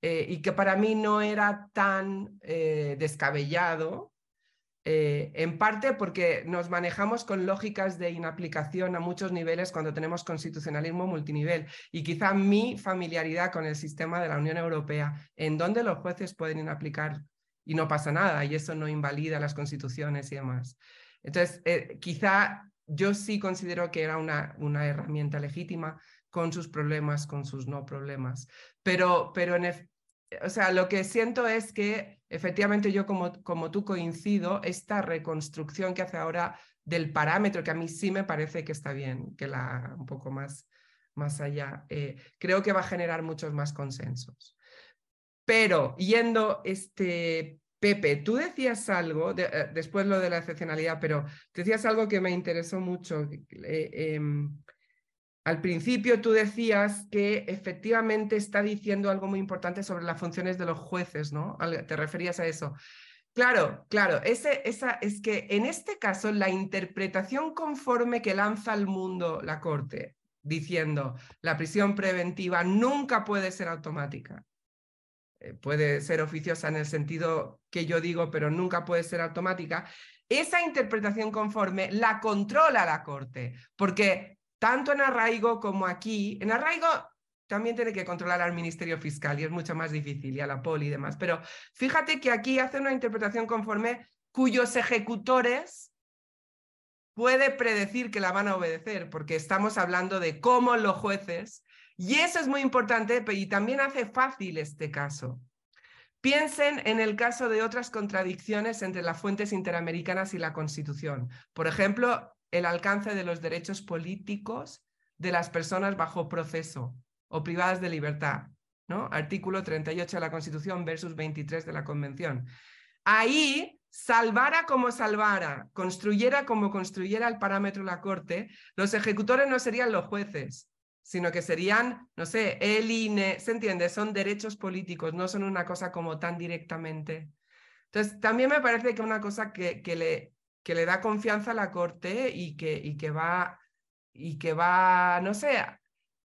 Eh, y que para mí no era tan eh, descabellado eh, en parte porque nos manejamos con lógicas de inaplicación a muchos niveles cuando tenemos constitucionalismo multinivel y quizá mi familiaridad con el sistema de la Unión Europea, en donde los jueces pueden inaplicar y no pasa nada y eso no invalida las constituciones y demás. Entonces, eh, quizá yo sí considero que era una, una herramienta legítima con sus problemas, con sus no problemas, pero, pero en, o sea, lo que siento es que efectivamente yo como, como tú coincido, esta reconstrucción que hace ahora del parámetro, que a mí sí me parece que está bien, que la un poco más, más allá, eh, creo que va a generar muchos más consensos. Pero yendo, este, Pepe, tú decías algo, eh, después lo de la excepcionalidad, pero decías algo que me interesó mucho. Eh, em, al principio tú decías que efectivamente está diciendo algo muy importante sobre las funciones de los jueces, ¿no? Te referías a eso. Claro, claro, esa, es que en este caso la interpretación conforme que lanza al mundo la Corte, diciendo la prisión preventiva nunca puede ser automática, eh, puede ser oficiosa en el sentido que yo digo, pero nunca puede ser automática, esa interpretación conforme la controla la Corte, porque tanto en arraigo como aquí. En arraigo también tiene que controlar al Ministerio Fiscal y es mucho más difícil y a la poli y demás. Pero fíjate que aquí hace una interpretación conforme cuyos ejecutores puede predecir que la van a obedecer, porque estamos hablando de cómo los jueces, y eso es muy importante, y también hace fácil este caso. Piensen en el caso de otras contradicciones entre las fuentes interamericanas y la Constitución. Por ejemplo, el alcance de los derechos políticos de las personas bajo proceso o privadas de libertad, ¿no? Artículo 38 de la Constitución versus 23 de la Convención. Ahí, salvara como salvara, construyera como construyera el parámetro la Corte, los ejecutores no serían los jueces, sino que serían, no sé, el INE, ¿se entiende? Son derechos políticos, no son una cosa como tan directamente. Entonces, también me parece que una cosa que, que le que le da confianza a la Corte y que, y que va, y que va, no sé,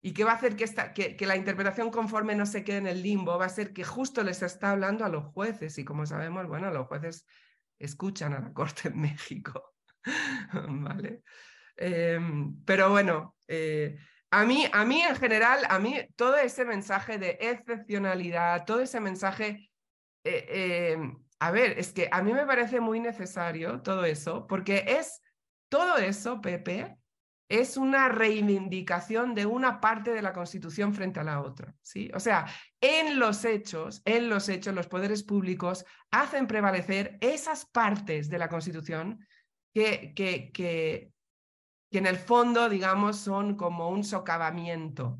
y que va a hacer que, esta, que, que, la interpretación conforme no se quede en el limbo, va a ser que justo les está hablando a los jueces y como sabemos, bueno, los jueces escuchan a la Corte en México. [LAUGHS] ¿Vale? Em, pero bueno, eh, a, mí, a mí en general, a mí todo ese mensaje de excepcionalidad, todo ese mensaje eh, em, a ver, es que a mí me parece muy necesario todo eso, porque es todo eso, Pepe, es una reivindicación de una parte de la Constitución frente a la otra, ¿sí? O sea, en los hechos, en los hechos, los poderes públicos hacen prevalecer esas partes de la Constitución que, que, que, que en el fondo, digamos, son como un socavamiento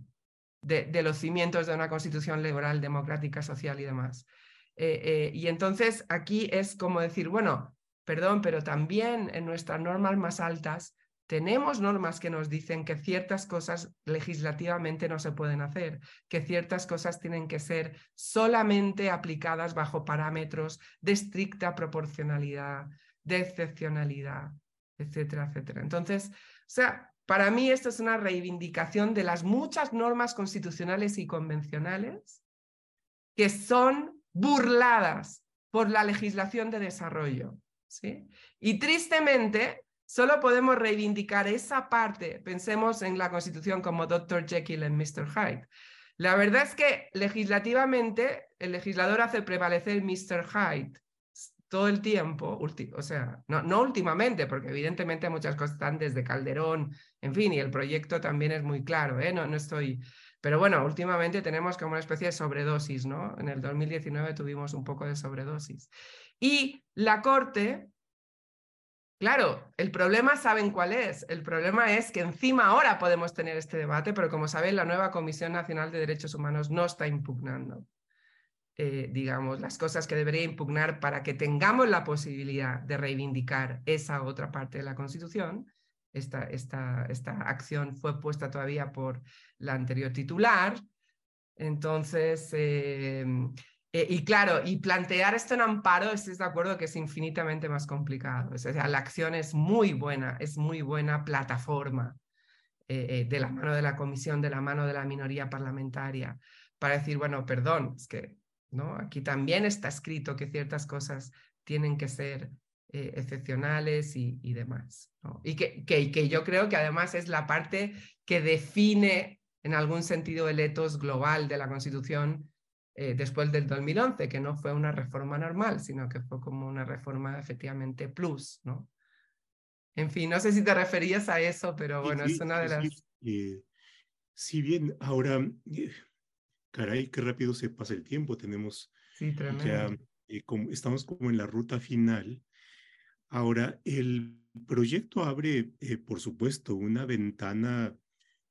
de, de los cimientos de una Constitución liberal, democrática, social y demás. Eh, eh, y entonces aquí es como decir, bueno, perdón, pero también en nuestras normas más altas tenemos normas que nos dicen que ciertas cosas legislativamente no se pueden hacer, que ciertas cosas tienen que ser solamente aplicadas bajo parámetros de estricta proporcionalidad, de excepcionalidad, etcétera, etcétera. Entonces, o sea, para mí esto es una reivindicación de las muchas normas constitucionales y convencionales que son burladas por la legislación de desarrollo. ¿sí? Y tristemente, solo podemos reivindicar esa parte. Pensemos en la Constitución como Dr. Jekyll en Mr. Hyde. La verdad es que legislativamente el legislador hace prevalecer Mr. Hyde todo el tiempo, o sea, no, no últimamente, porque evidentemente muchas cosas están desde Calderón, en fin, y el proyecto también es muy claro, ¿eh? no, no estoy pero bueno, últimamente tenemos como una especie de sobredosis, ¿no? En el 2019 tuvimos un poco de sobredosis. Y la Corte, claro, el problema saben cuál es. El problema es que encima ahora podemos tener este debate, pero como saben, la nueva Comisión Nacional de Derechos Humanos no está impugnando. eh, digamos, las cosas que debería impugnar para que tengamos la posibilidad de reivindicar esa otra parte de la Constitución. Esta, esta, esta acción fue puesta todavía por la anterior titular. Entonces, eh, eh, y claro, y plantear esto en amparo, estoy de acuerdo que es infinitamente más complicado. O sea, la acción es muy buena, es muy buena plataforma de la mano de la comisión, de la mano de la minoría parlamentaria, para decir, bueno, perdón, es que ¿no? Aquí también está escrito que ciertas cosas tienen que ser eh, excepcionales y, demás. Y que, que, yo creo que además es la parte que define en algún sentido el etos global de la Constitución eh, después del 2011, que no fue una reforma normal, sino que fue como una reforma efectivamente plus. ¿no? En fin, no sé si te referías a eso, pero bueno, es una de las... Eh, si bien ahora caray, qué rápido se pasa el tiempo. Tenemos ya, eh, como, estamos como en la ruta final. Ahora, el proyecto abre, eh, por supuesto, una ventana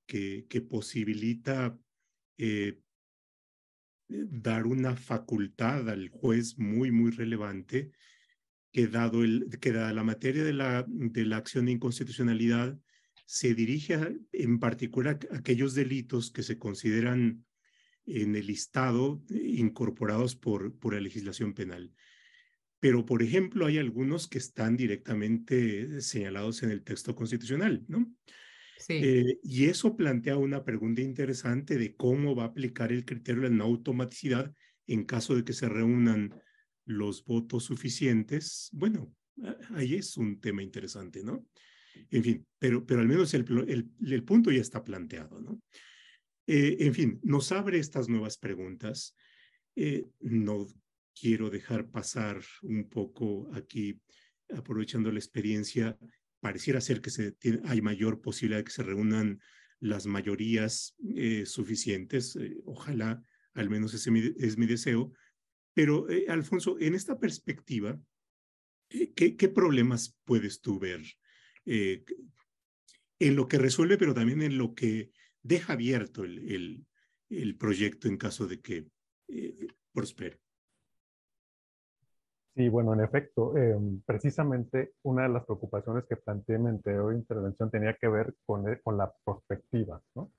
que, posibilita eh, dar una facultad al juez muy, muy relevante, que dado, el, que dada la materia de la, de la acción de inconstitucionalidad, se dirige en particular a aquellos delitos que se consideran en el listado eh, incorporados por, por la legislación penal. Pero, por ejemplo, hay algunos que están directamente señalados en el texto constitucional, ¿no? Sí. Eh, y eso plantea una pregunta interesante de cómo va a aplicar el criterio de la no automaticidad en caso de que se reúnan los votos suficientes. Bueno, ahí es un tema interesante, ¿no? En fin, pero, pero al menos el, el, el punto ya está planteado, ¿no? Eh, en fin, nos abre estas nuevas preguntas. Eh, no quiero dejar pasar un poco aquí, aprovechando la experiencia, pareciera ser que hay mayor posibilidad de que se reúnan las mayorías eh, suficientes. ojalá, al menos ese es mi deseo. Pero, Alfonso, en esta perspectiva, ¿qué, ¿qué, problemas puedes tú ver en lo que resuelve, pero también en lo que deja abierto el, el, proyecto en caso de que eh, prospere. Sí, bueno, en efecto, em, precisamente una de las preocupaciones que planteé en mi intervención tenía que ver con, eh, con la perspectiva. ¿no?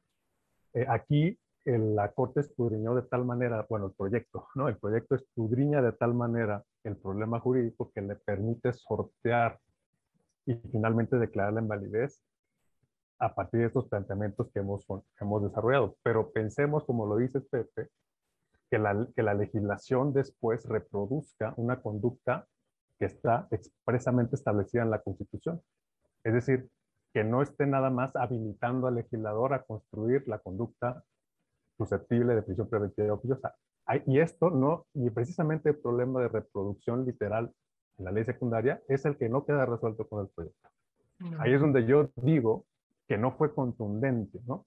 Eh, aquí la Corte escudriñó de tal manera, bueno, el proyecto, ¿no? El proyecto escudriña de tal manera el problema jurídico que le permite sortear y finalmente declarar la invalidez a partir de estos planteamientos que hemos, hemos desarrollado. Pero pensemos, como lo dice Pepe, que la, que la legislación después reproduzca una conducta que está expresamente establecida en la Constitución. Es decir, que no esté nada más habilitando al legislador a construir la conducta susceptible de prisión preventiva oficiosa. Y esto no, y precisamente el problema de reproducción literal en la ley secundaria es el que no queda resuelto con el proyecto. Ahí es donde yo digo que no fue contundente, ¿no?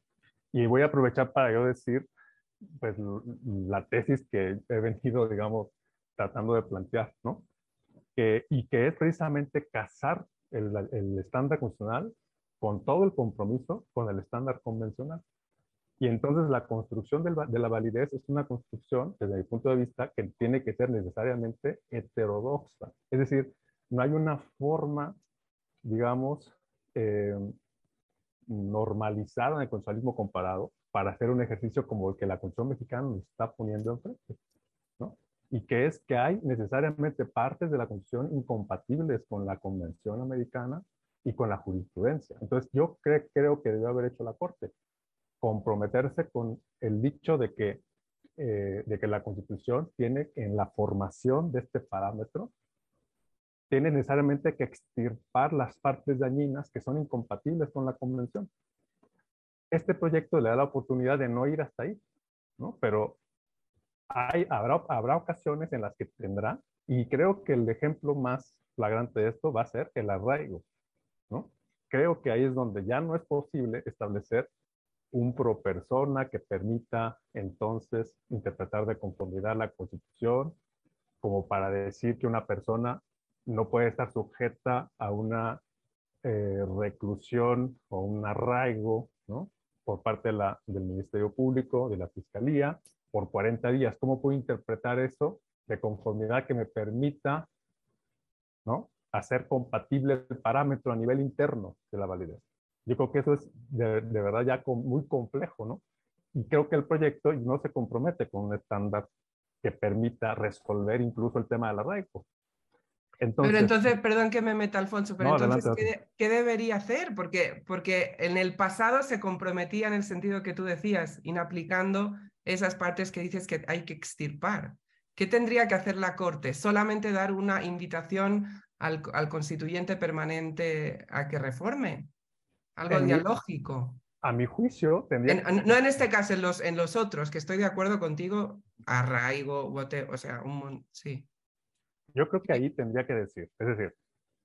Y voy a aprovechar para yo decir, pues, la tesis que he venido, digamos, tratando de plantear, ¿no? y que es precisamente casar el, el estándar constitucional con todo el compromiso con el estándar convencional. Y entonces la construcción de la validez es una construcción, desde mi punto de vista, que tiene que ser necesariamente heterodoxa. Es decir, no hay una forma, digamos, eh, normalizada en el constitucionalismo comparado para hacer un ejercicio como el que la Constitución mexicana nos está poniendo enfrente. ¿no? Y que es que hay necesariamente partes de la Constitución incompatibles con la Convención Americana y con la jurisprudencia. Entonces yo creo que debió haber hecho la Corte, comprometerse con el dicho de que, eh, de que la Constitución tiene en la formación de este parámetro tiene necesariamente que extirpar las partes dañinas que son incompatibles con la convención. Este proyecto le da la oportunidad de no ir hasta ahí, ¿no? Pero hay, habrá, habrá ocasiones en las que tendrá, y creo que el ejemplo más flagrante de esto va a ser el arraigo, ¿no? Creo que ahí es donde ya no es posible establecer un pro persona que permita entonces interpretar de conformidad la Constitución, como para decir que una persona no puede estar sujeta a una eh, reclusión o un arraigo ¿no? Por parte de la, del Ministerio Público, de la Fiscalía, por 40 días. ¿Cómo puedo interpretar eso de conformidad que me permita ¿no? hacer compatible el parámetro a nivel interno de la validez? Yo creo que eso es de, verdad ya muy complejo, ¿no? Y creo que el proyecto no se compromete con un estándar que permita resolver incluso el tema del arraigo. Entonces, pero entonces, perdón que me meta Alfonso, pero entonces, ¿qué, debería hacer? Porque, porque en el pasado se comprometía en el sentido que tú decías, inaplicando esas partes que dices que hay que extirpar. ¿Qué tendría que hacer la Corte? ¿Solamente dar una invitación al, constituyente permanente a que reforme? Algo dialógico. a mi juicio, tendría... no en este caso, en los, en los otros, que estoy de acuerdo contigo, arraigo, o sea, un, sí. Yo creo que ahí tendría que decir, es decir,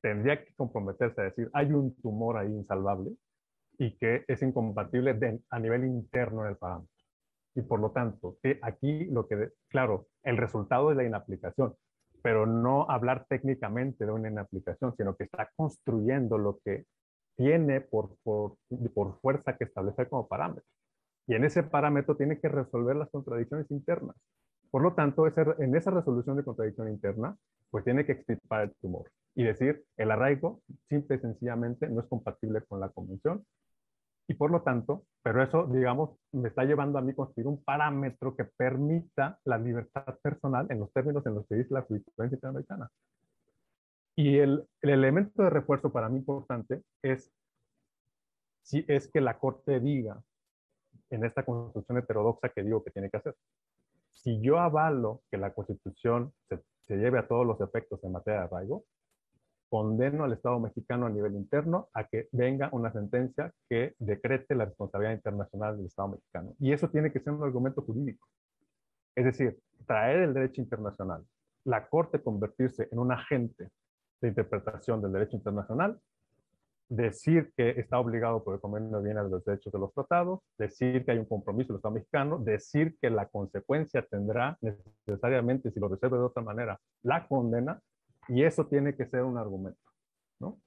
tendría que comprometerse a decir, hay un tumor ahí insalvable y que es incompatible a nivel interno del parámetro. Y por lo tanto, aquí lo que, claro, el resultado es la inaplicación, pero no hablar técnicamente de una inaplicación, sino que está construyendo lo que tiene por, por, por fuerza que establecer como parámetro. Y en ese parámetro tiene que resolver las contradicciones internas. Por lo tanto, en esa resolución de contradicción interna, pues tiene que extirpar el tumor y decir, el arraigo simple y sencillamente no es compatible con la convención y por lo tanto, pero eso, digamos, me está llevando a mí construir un parámetro que permita la libertad personal en los términos en los que dice la jurisprudencia interamericana. Y el, el, elemento de refuerzo para mí importante es si es que la Corte diga en esta construcción heterodoxa que digo que tiene que hacer. Si yo avalo que la Constitución se, lleve a todos los efectos en materia de arraigo, condeno al Estado mexicano a nivel interno a que venga una sentencia que decrete la responsabilidad internacional del Estado mexicano. Y eso tiene que ser un argumento jurídico. Es decir, traer el derecho internacional, la Corte convertirse en un agente de interpretación del derecho internacional, decir que está obligado por el convenio de Viena de los derechos de los tratados, decir que hay un compromiso del Estado mexicano, decir que la consecuencia tendrá necesariamente, si lo resuelve de otra manera, la condena, y eso tiene que ser un argumento, ¿no?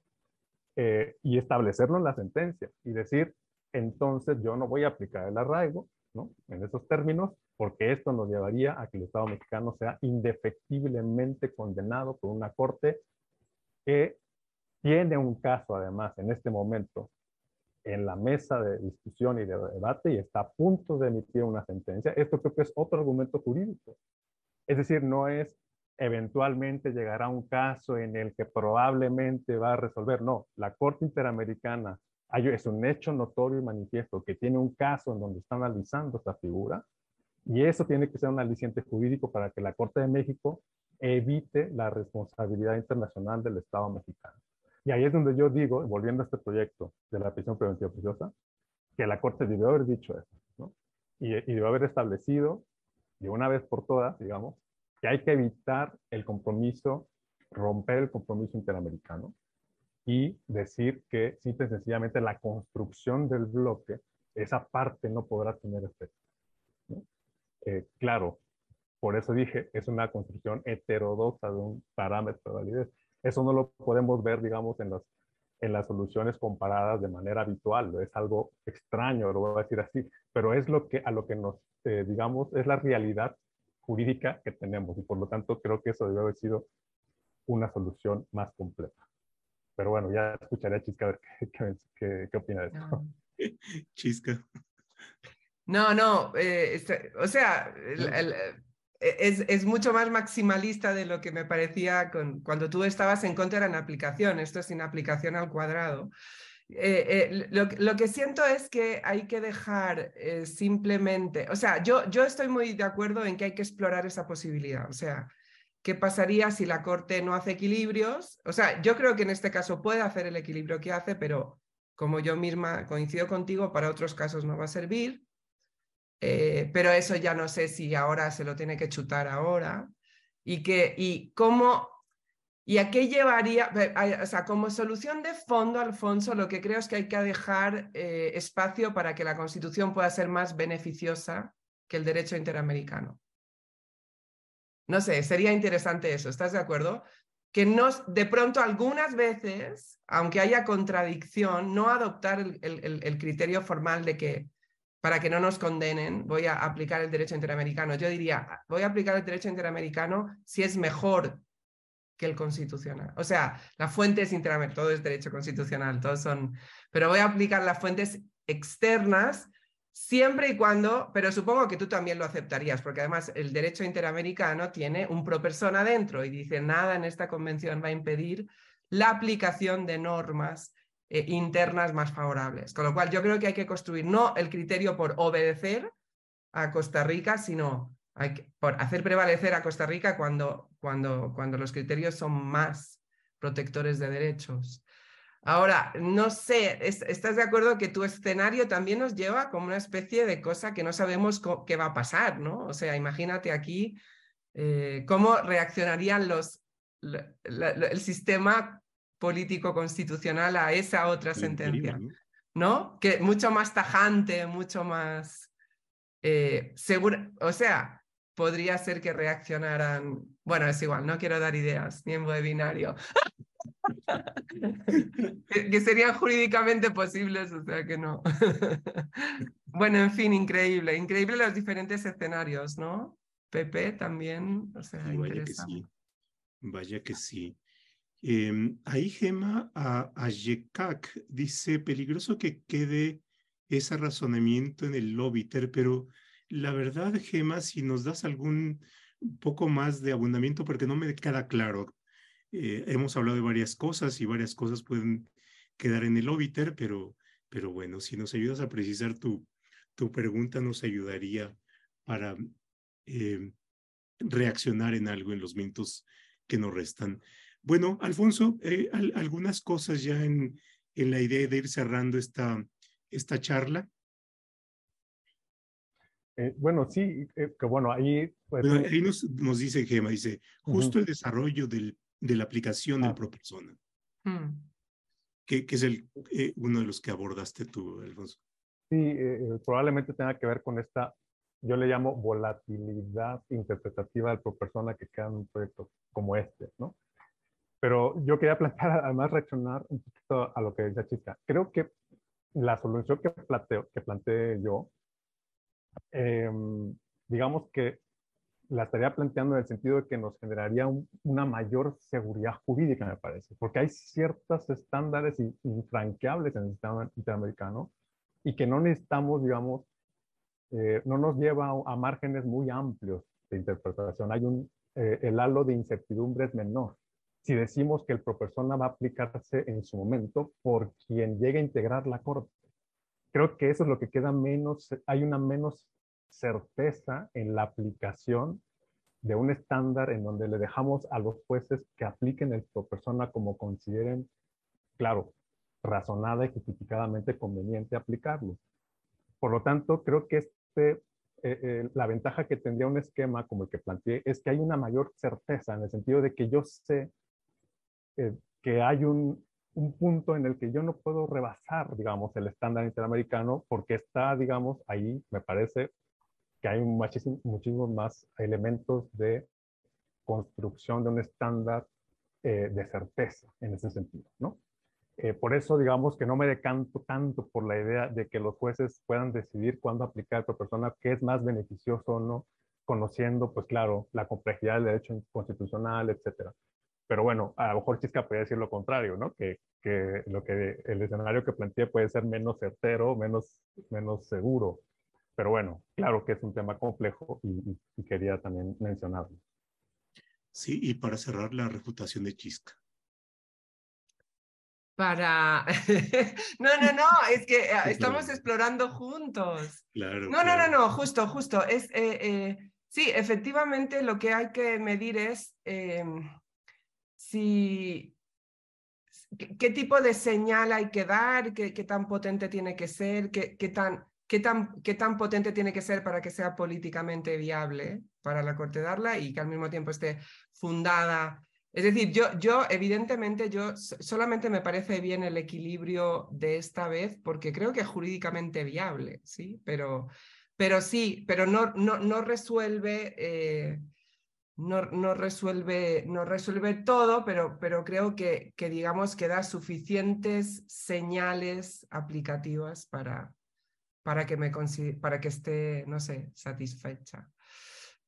Eh, y establecerlo en la sentencia y decir, entonces yo no voy a aplicar el arraigo, ¿no? En esos términos, porque esto nos llevaría a que el Estado mexicano sea indefectiblemente condenado por una corte que tiene un caso, además, en este momento, en la mesa de discusión y de debate y está a punto de emitir una sentencia. Esto creo que es otro argumento jurídico. Es decir, no es eventualmente llegará un caso en el que probablemente va a resolver. No, la Corte Interamericana es un hecho notorio y manifiesto que tiene un caso en donde está analizando esta figura y eso tiene que ser un aliciente jurídico para que la Corte de México evite la responsabilidad internacional del Estado mexicano. Y ahí es donde yo digo, volviendo a este proyecto de la prisión preventiva preciosa, que la Corte debió haber dicho eso. Y, y debió haber establecido de una vez por todas, digamos, que hay que evitar el compromiso, romper el compromiso interamericano y decir que simple y sencillamente la construcción del bloque, esa parte no podrá tener efecto. Eh, claro, por eso dije, es una construcción heterodoxa de un parámetro de validez. Eso no lo podemos ver, digamos, en, los, en las soluciones comparadas de manera habitual. Es algo extraño, lo voy a decir así, pero es lo que, a lo que nos, eh, digamos, es la realidad jurídica que tenemos y por lo tanto creo que eso debe haber sido una solución más completa. Pero bueno, ya escucharé a Chisca a ver qué, qué, opina de esto. [LAUGHS] Chisca. No, no, eh, este, o sea, es, es, mucho más maximalista de lo que me parecía cuando tú estabas en contra en aplicación, esto es sin aplicación al cuadrado. Eh, eh, lo, que siento es que hay que dejar eh, simplemente, o sea, yo, yo estoy muy de acuerdo en que hay que explorar esa posibilidad, o sea, ¿qué pasaría si la Corte no hace equilibrios? O sea, yo creo que en este caso puede hacer el equilibrio que hace, pero como yo misma coincido contigo, para otros casos no va a servir, pero eso ya no sé si ahora se lo tiene que chutar ahora. Y, que, y cómo ¿Y a qué llevaría? O sea, como solución de fondo, Alfonso, lo que creo es que hay que dejar eh, espacio para que la Constitución pueda ser más beneficiosa que el derecho interamericano. No sé, sería interesante eso, ¿estás de acuerdo? Que nos, de pronto algunas veces, aunque haya contradicción, no adoptar el, el criterio formal de que para que no nos condenen, voy a aplicar el derecho interamericano. Yo diría, voy a aplicar el derecho interamericano si es mejor que el constitucional. O sea, la fuente es interamericana, todo es derecho constitucional, todos son, pero voy a aplicar las fuentes externas siempre y cuando, pero supongo que tú también lo aceptarías, porque además el derecho interamericano tiene un pro persona dentro y dice nada en esta convención va a impedir la aplicación de normas eh, internas más favorables. Con lo cual yo creo que hay que construir no el criterio por obedecer a Costa Rica, sino por hacer prevalecer a Costa Rica cuando, cuando, cuando los criterios son más protectores de derechos. Ahora, no sé, ¿estás de acuerdo que tu escenario también nos lleva como una especie de cosa que no sabemos qué va a pasar, ¿no? O sea, imagínate aquí eh, cómo reaccionarían los, el sistema político constitucional a esa otra sentencia, ¿no? Que mucho más tajante, mucho más eh, seguro, o sea, podría ser que reaccionaran, bueno, es igual, no quiero dar ideas ni en webinario, [LAUGHS] que, que, serían jurídicamente posibles, o sea que no. [LAUGHS] bueno, en fin, increíble, increíble los diferentes escenarios, ¿no? Pepe también, o sea, vaya que sí. Vaya que sí. Eh, ahí Gema a, dice, peligroso que quede ese razonamiento en el lobiter, pero la verdad, Gema, si nos das algún poco más de abundamiento, porque no me queda claro. Eh, hemos hablado de varias cosas y varias cosas pueden quedar en el lobiter, pero, pero bueno, si nos ayudas a precisar tu, tu pregunta, nos ayudaría para eh, reaccionar en algo en los minutos que nos restan. Bueno, Alfonso, eh, algunas cosas ya en, en, la idea de ir cerrando esta, esta charla. Eh, bueno, sí, eh, que bueno, ahí... Pues, ahí nos, nos, dice Gema, dice, justo el desarrollo del, de la aplicación del ah. ProPersona, hmm. que, que, es el, uno de los que abordaste tú, Alfonso. Sí, probablemente tenga que ver con esta, yo le llamo volatilidad interpretativa del ProPersona que queda en un proyecto como este, ¿no? Pero yo quería plantear, [LAUGHS] además, reaccionar un poquito a lo que decía Chica. Creo que la solución que, planteo, que planteé yo, em, digamos que la estaría planteando en el sentido de que nos generaría una mayor seguridad jurídica, me parece, porque hay ciertos estándares infranqueables en el sistema interamericano y que no necesitamos, digamos, eh, no nos lleva a, márgenes muy amplios de interpretación. Hay un, eh, el halo de incertidumbre es menor si decimos que el propersona va a aplicarse en su momento por quien llegue a integrar la corte. Creo que eso es lo que queda menos, hay una menos certeza en la aplicación de un estándar en donde le dejamos a los jueces que apliquen el propersona como consideren, claro, razonada y justificadamente conveniente aplicarlo. Por lo tanto, creo que este, eh, eh, la ventaja que tendría un esquema como el que planteé es que hay una mayor certeza en el sentido de que yo sé eh, que hay un, un, punto en el que yo no puedo rebasar, digamos, el estándar interamericano porque está, digamos, ahí, me parece que hay muchísimos más elementos de construcción de un estándar eh, de certeza en ese sentido, ¿no? Eh, por eso, digamos, que no me decanto tanto por la idea de que los jueces puedan decidir cuándo aplicar por persona, qué es más beneficioso o no, conociendo, pues claro, la complejidad del derecho constitucional, etcétera. Pero bueno, a lo mejor Chisca puede decir lo contrario, ¿no? Que, que, lo que el escenario que planteé puede ser menos certero, menos, menos seguro. Pero bueno, claro que es un tema complejo y, quería también mencionarlo. Sí, y para cerrar la refutación de Chisca. Para... [LAUGHS] no, no, no, es que eh, estamos explorando juntos. Claro. No, no, no, no, justo, justo. Es, eh, eh, sí, efectivamente lo que hay que medir es em, qué, tipo de señal hay que dar, qué, tan potente tiene que ser, qué, tan, qué, tan, qué tan potente tiene que ser para que sea políticamente viable para la Corte darla y que al mismo tiempo esté fundada. Es decir, yo, yo evidentemente, yo solamente me parece bien el equilibrio de esta vez porque creo que es jurídicamente viable, ¿sí? Pero, pero sí, pero no, no, no resuelve... Eh, no, resuelve, no resuelve todo, pero, pero creo que, que, digamos que da suficientes señales aplicativas para, para que, me para que esté, no sé, satisfecha.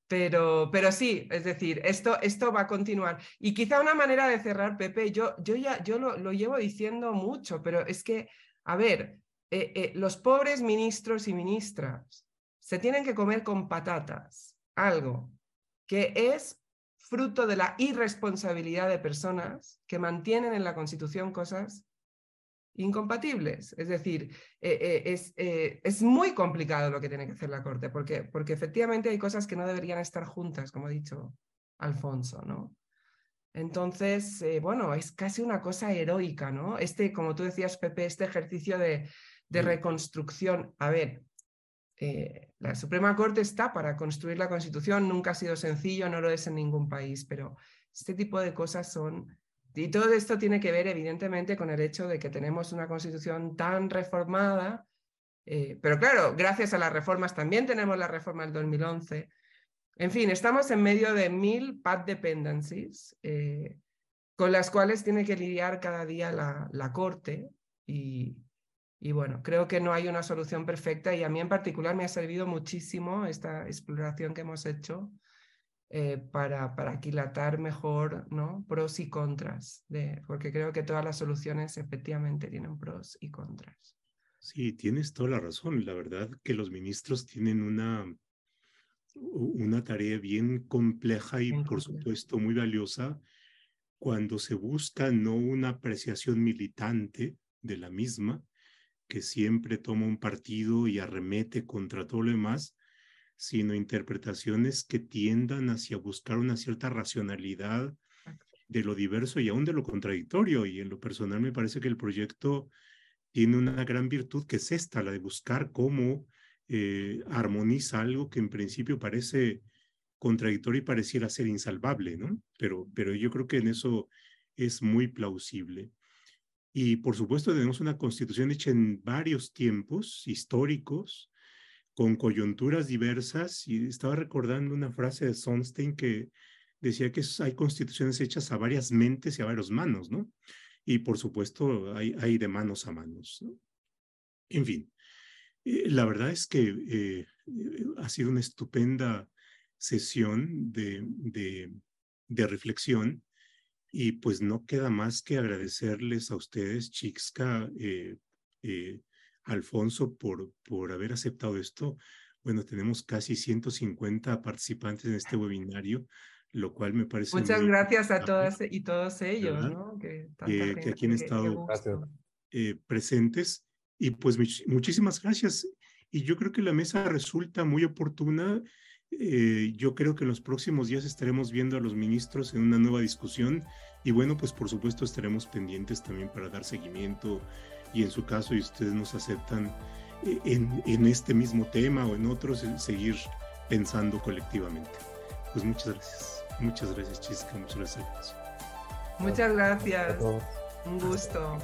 Pero, pero sí, es decir, esto, esto va a continuar. Y quizá una manera de cerrar, Pepe, yo, yo ya yo lo, lo llevo diciendo mucho, pero es que, a ver, eh, eh, los pobres ministros y ministras se tienen que comer con patatas algo que es fruto de la irresponsabilidad de personas que mantienen en la Constitución cosas incompatibles. Es decir, eh, eh, es, eh, es, muy complicado lo que tiene que hacer la Corte, porque, porque efectivamente hay cosas que no deberían estar juntas, como ha dicho Alfonso, ¿no? Entonces, bueno, es casi una cosa heroica, ¿no? Este, como tú decías, Pepe, este ejercicio de, de mm. reconstrucción. A ver, la Suprema Corte está para construir la Constitución, nunca ha sido sencillo, no lo es en ningún país, pero este tipo de cosas son y todo esto tiene que ver, evidentemente, con el hecho de que tenemos una constitución tan reformada, eh, pero claro, gracias a las reformas también tenemos la reforma del 2011. En fin, estamos en medio de mil path dependencies eh, con las cuales tiene que lidiar cada día la, la Corte y, y bueno, creo que no hay una solución perfecta y a mí en particular me ha servido muchísimo esta exploración que hemos hecho eh, para, para aquilatar mejor ¿no? pros y contras, de, porque creo que todas las soluciones efectivamente tienen pros y contras. Sí, tienes toda la razón. La verdad que los ministros tienen una, una tarea bien compleja y por supuesto muy valiosa cuando se busca no una apreciación militante de la misma, que siempre toma un partido y arremete contra todo lo demás, sino interpretaciones que tiendan hacia buscar una cierta racionalidad de lo diverso y aún de lo contradictorio. Y en lo personal me parece que el proyecto tiene una gran virtud que es esta, la de buscar cómo eh, armoniza algo que en principio parece contradictorio y pareciera ser insalvable, ¿no? Pero, pero yo creo que en eso es muy plausible. Y por supuesto tenemos una constitución hecha en varios tiempos históricos, con coyunturas diversas y estaba recordando una frase de Sonstein que decía que hay constituciones hechas a varias mentes y a varias manos, ¿no? Y por supuesto hay, hay de manos a manos. ¿no? En fin, eh, la verdad es que eh, ha sido una estupenda sesión de, de, de, reflexión y pues no queda más que agradecerles a ustedes, Chixka, eh, Alfonso, por, por haber aceptado esto. Bueno, tenemos casi 150 participantes en este webinario, lo cual me parece... Muchas gracias a todas y todos ellos, ¿no? Que, que, aquí han estado eh, presentes. Y pues muchísimas gracias. Y yo creo que la mesa resulta muy oportuna. Eh, yo creo que en los próximos días estaremos viendo a los ministros en una nueva discusión. Y bueno, pues por supuesto estaremos pendientes también para dar seguimiento y en su caso y ustedes nos aceptan eh, en, en este mismo tema o en otros, seguir pensando colectivamente. Pues muchas gracias. Muchas gracias, Chisca. Muchas gracias. Muchas gracias. Un gusto.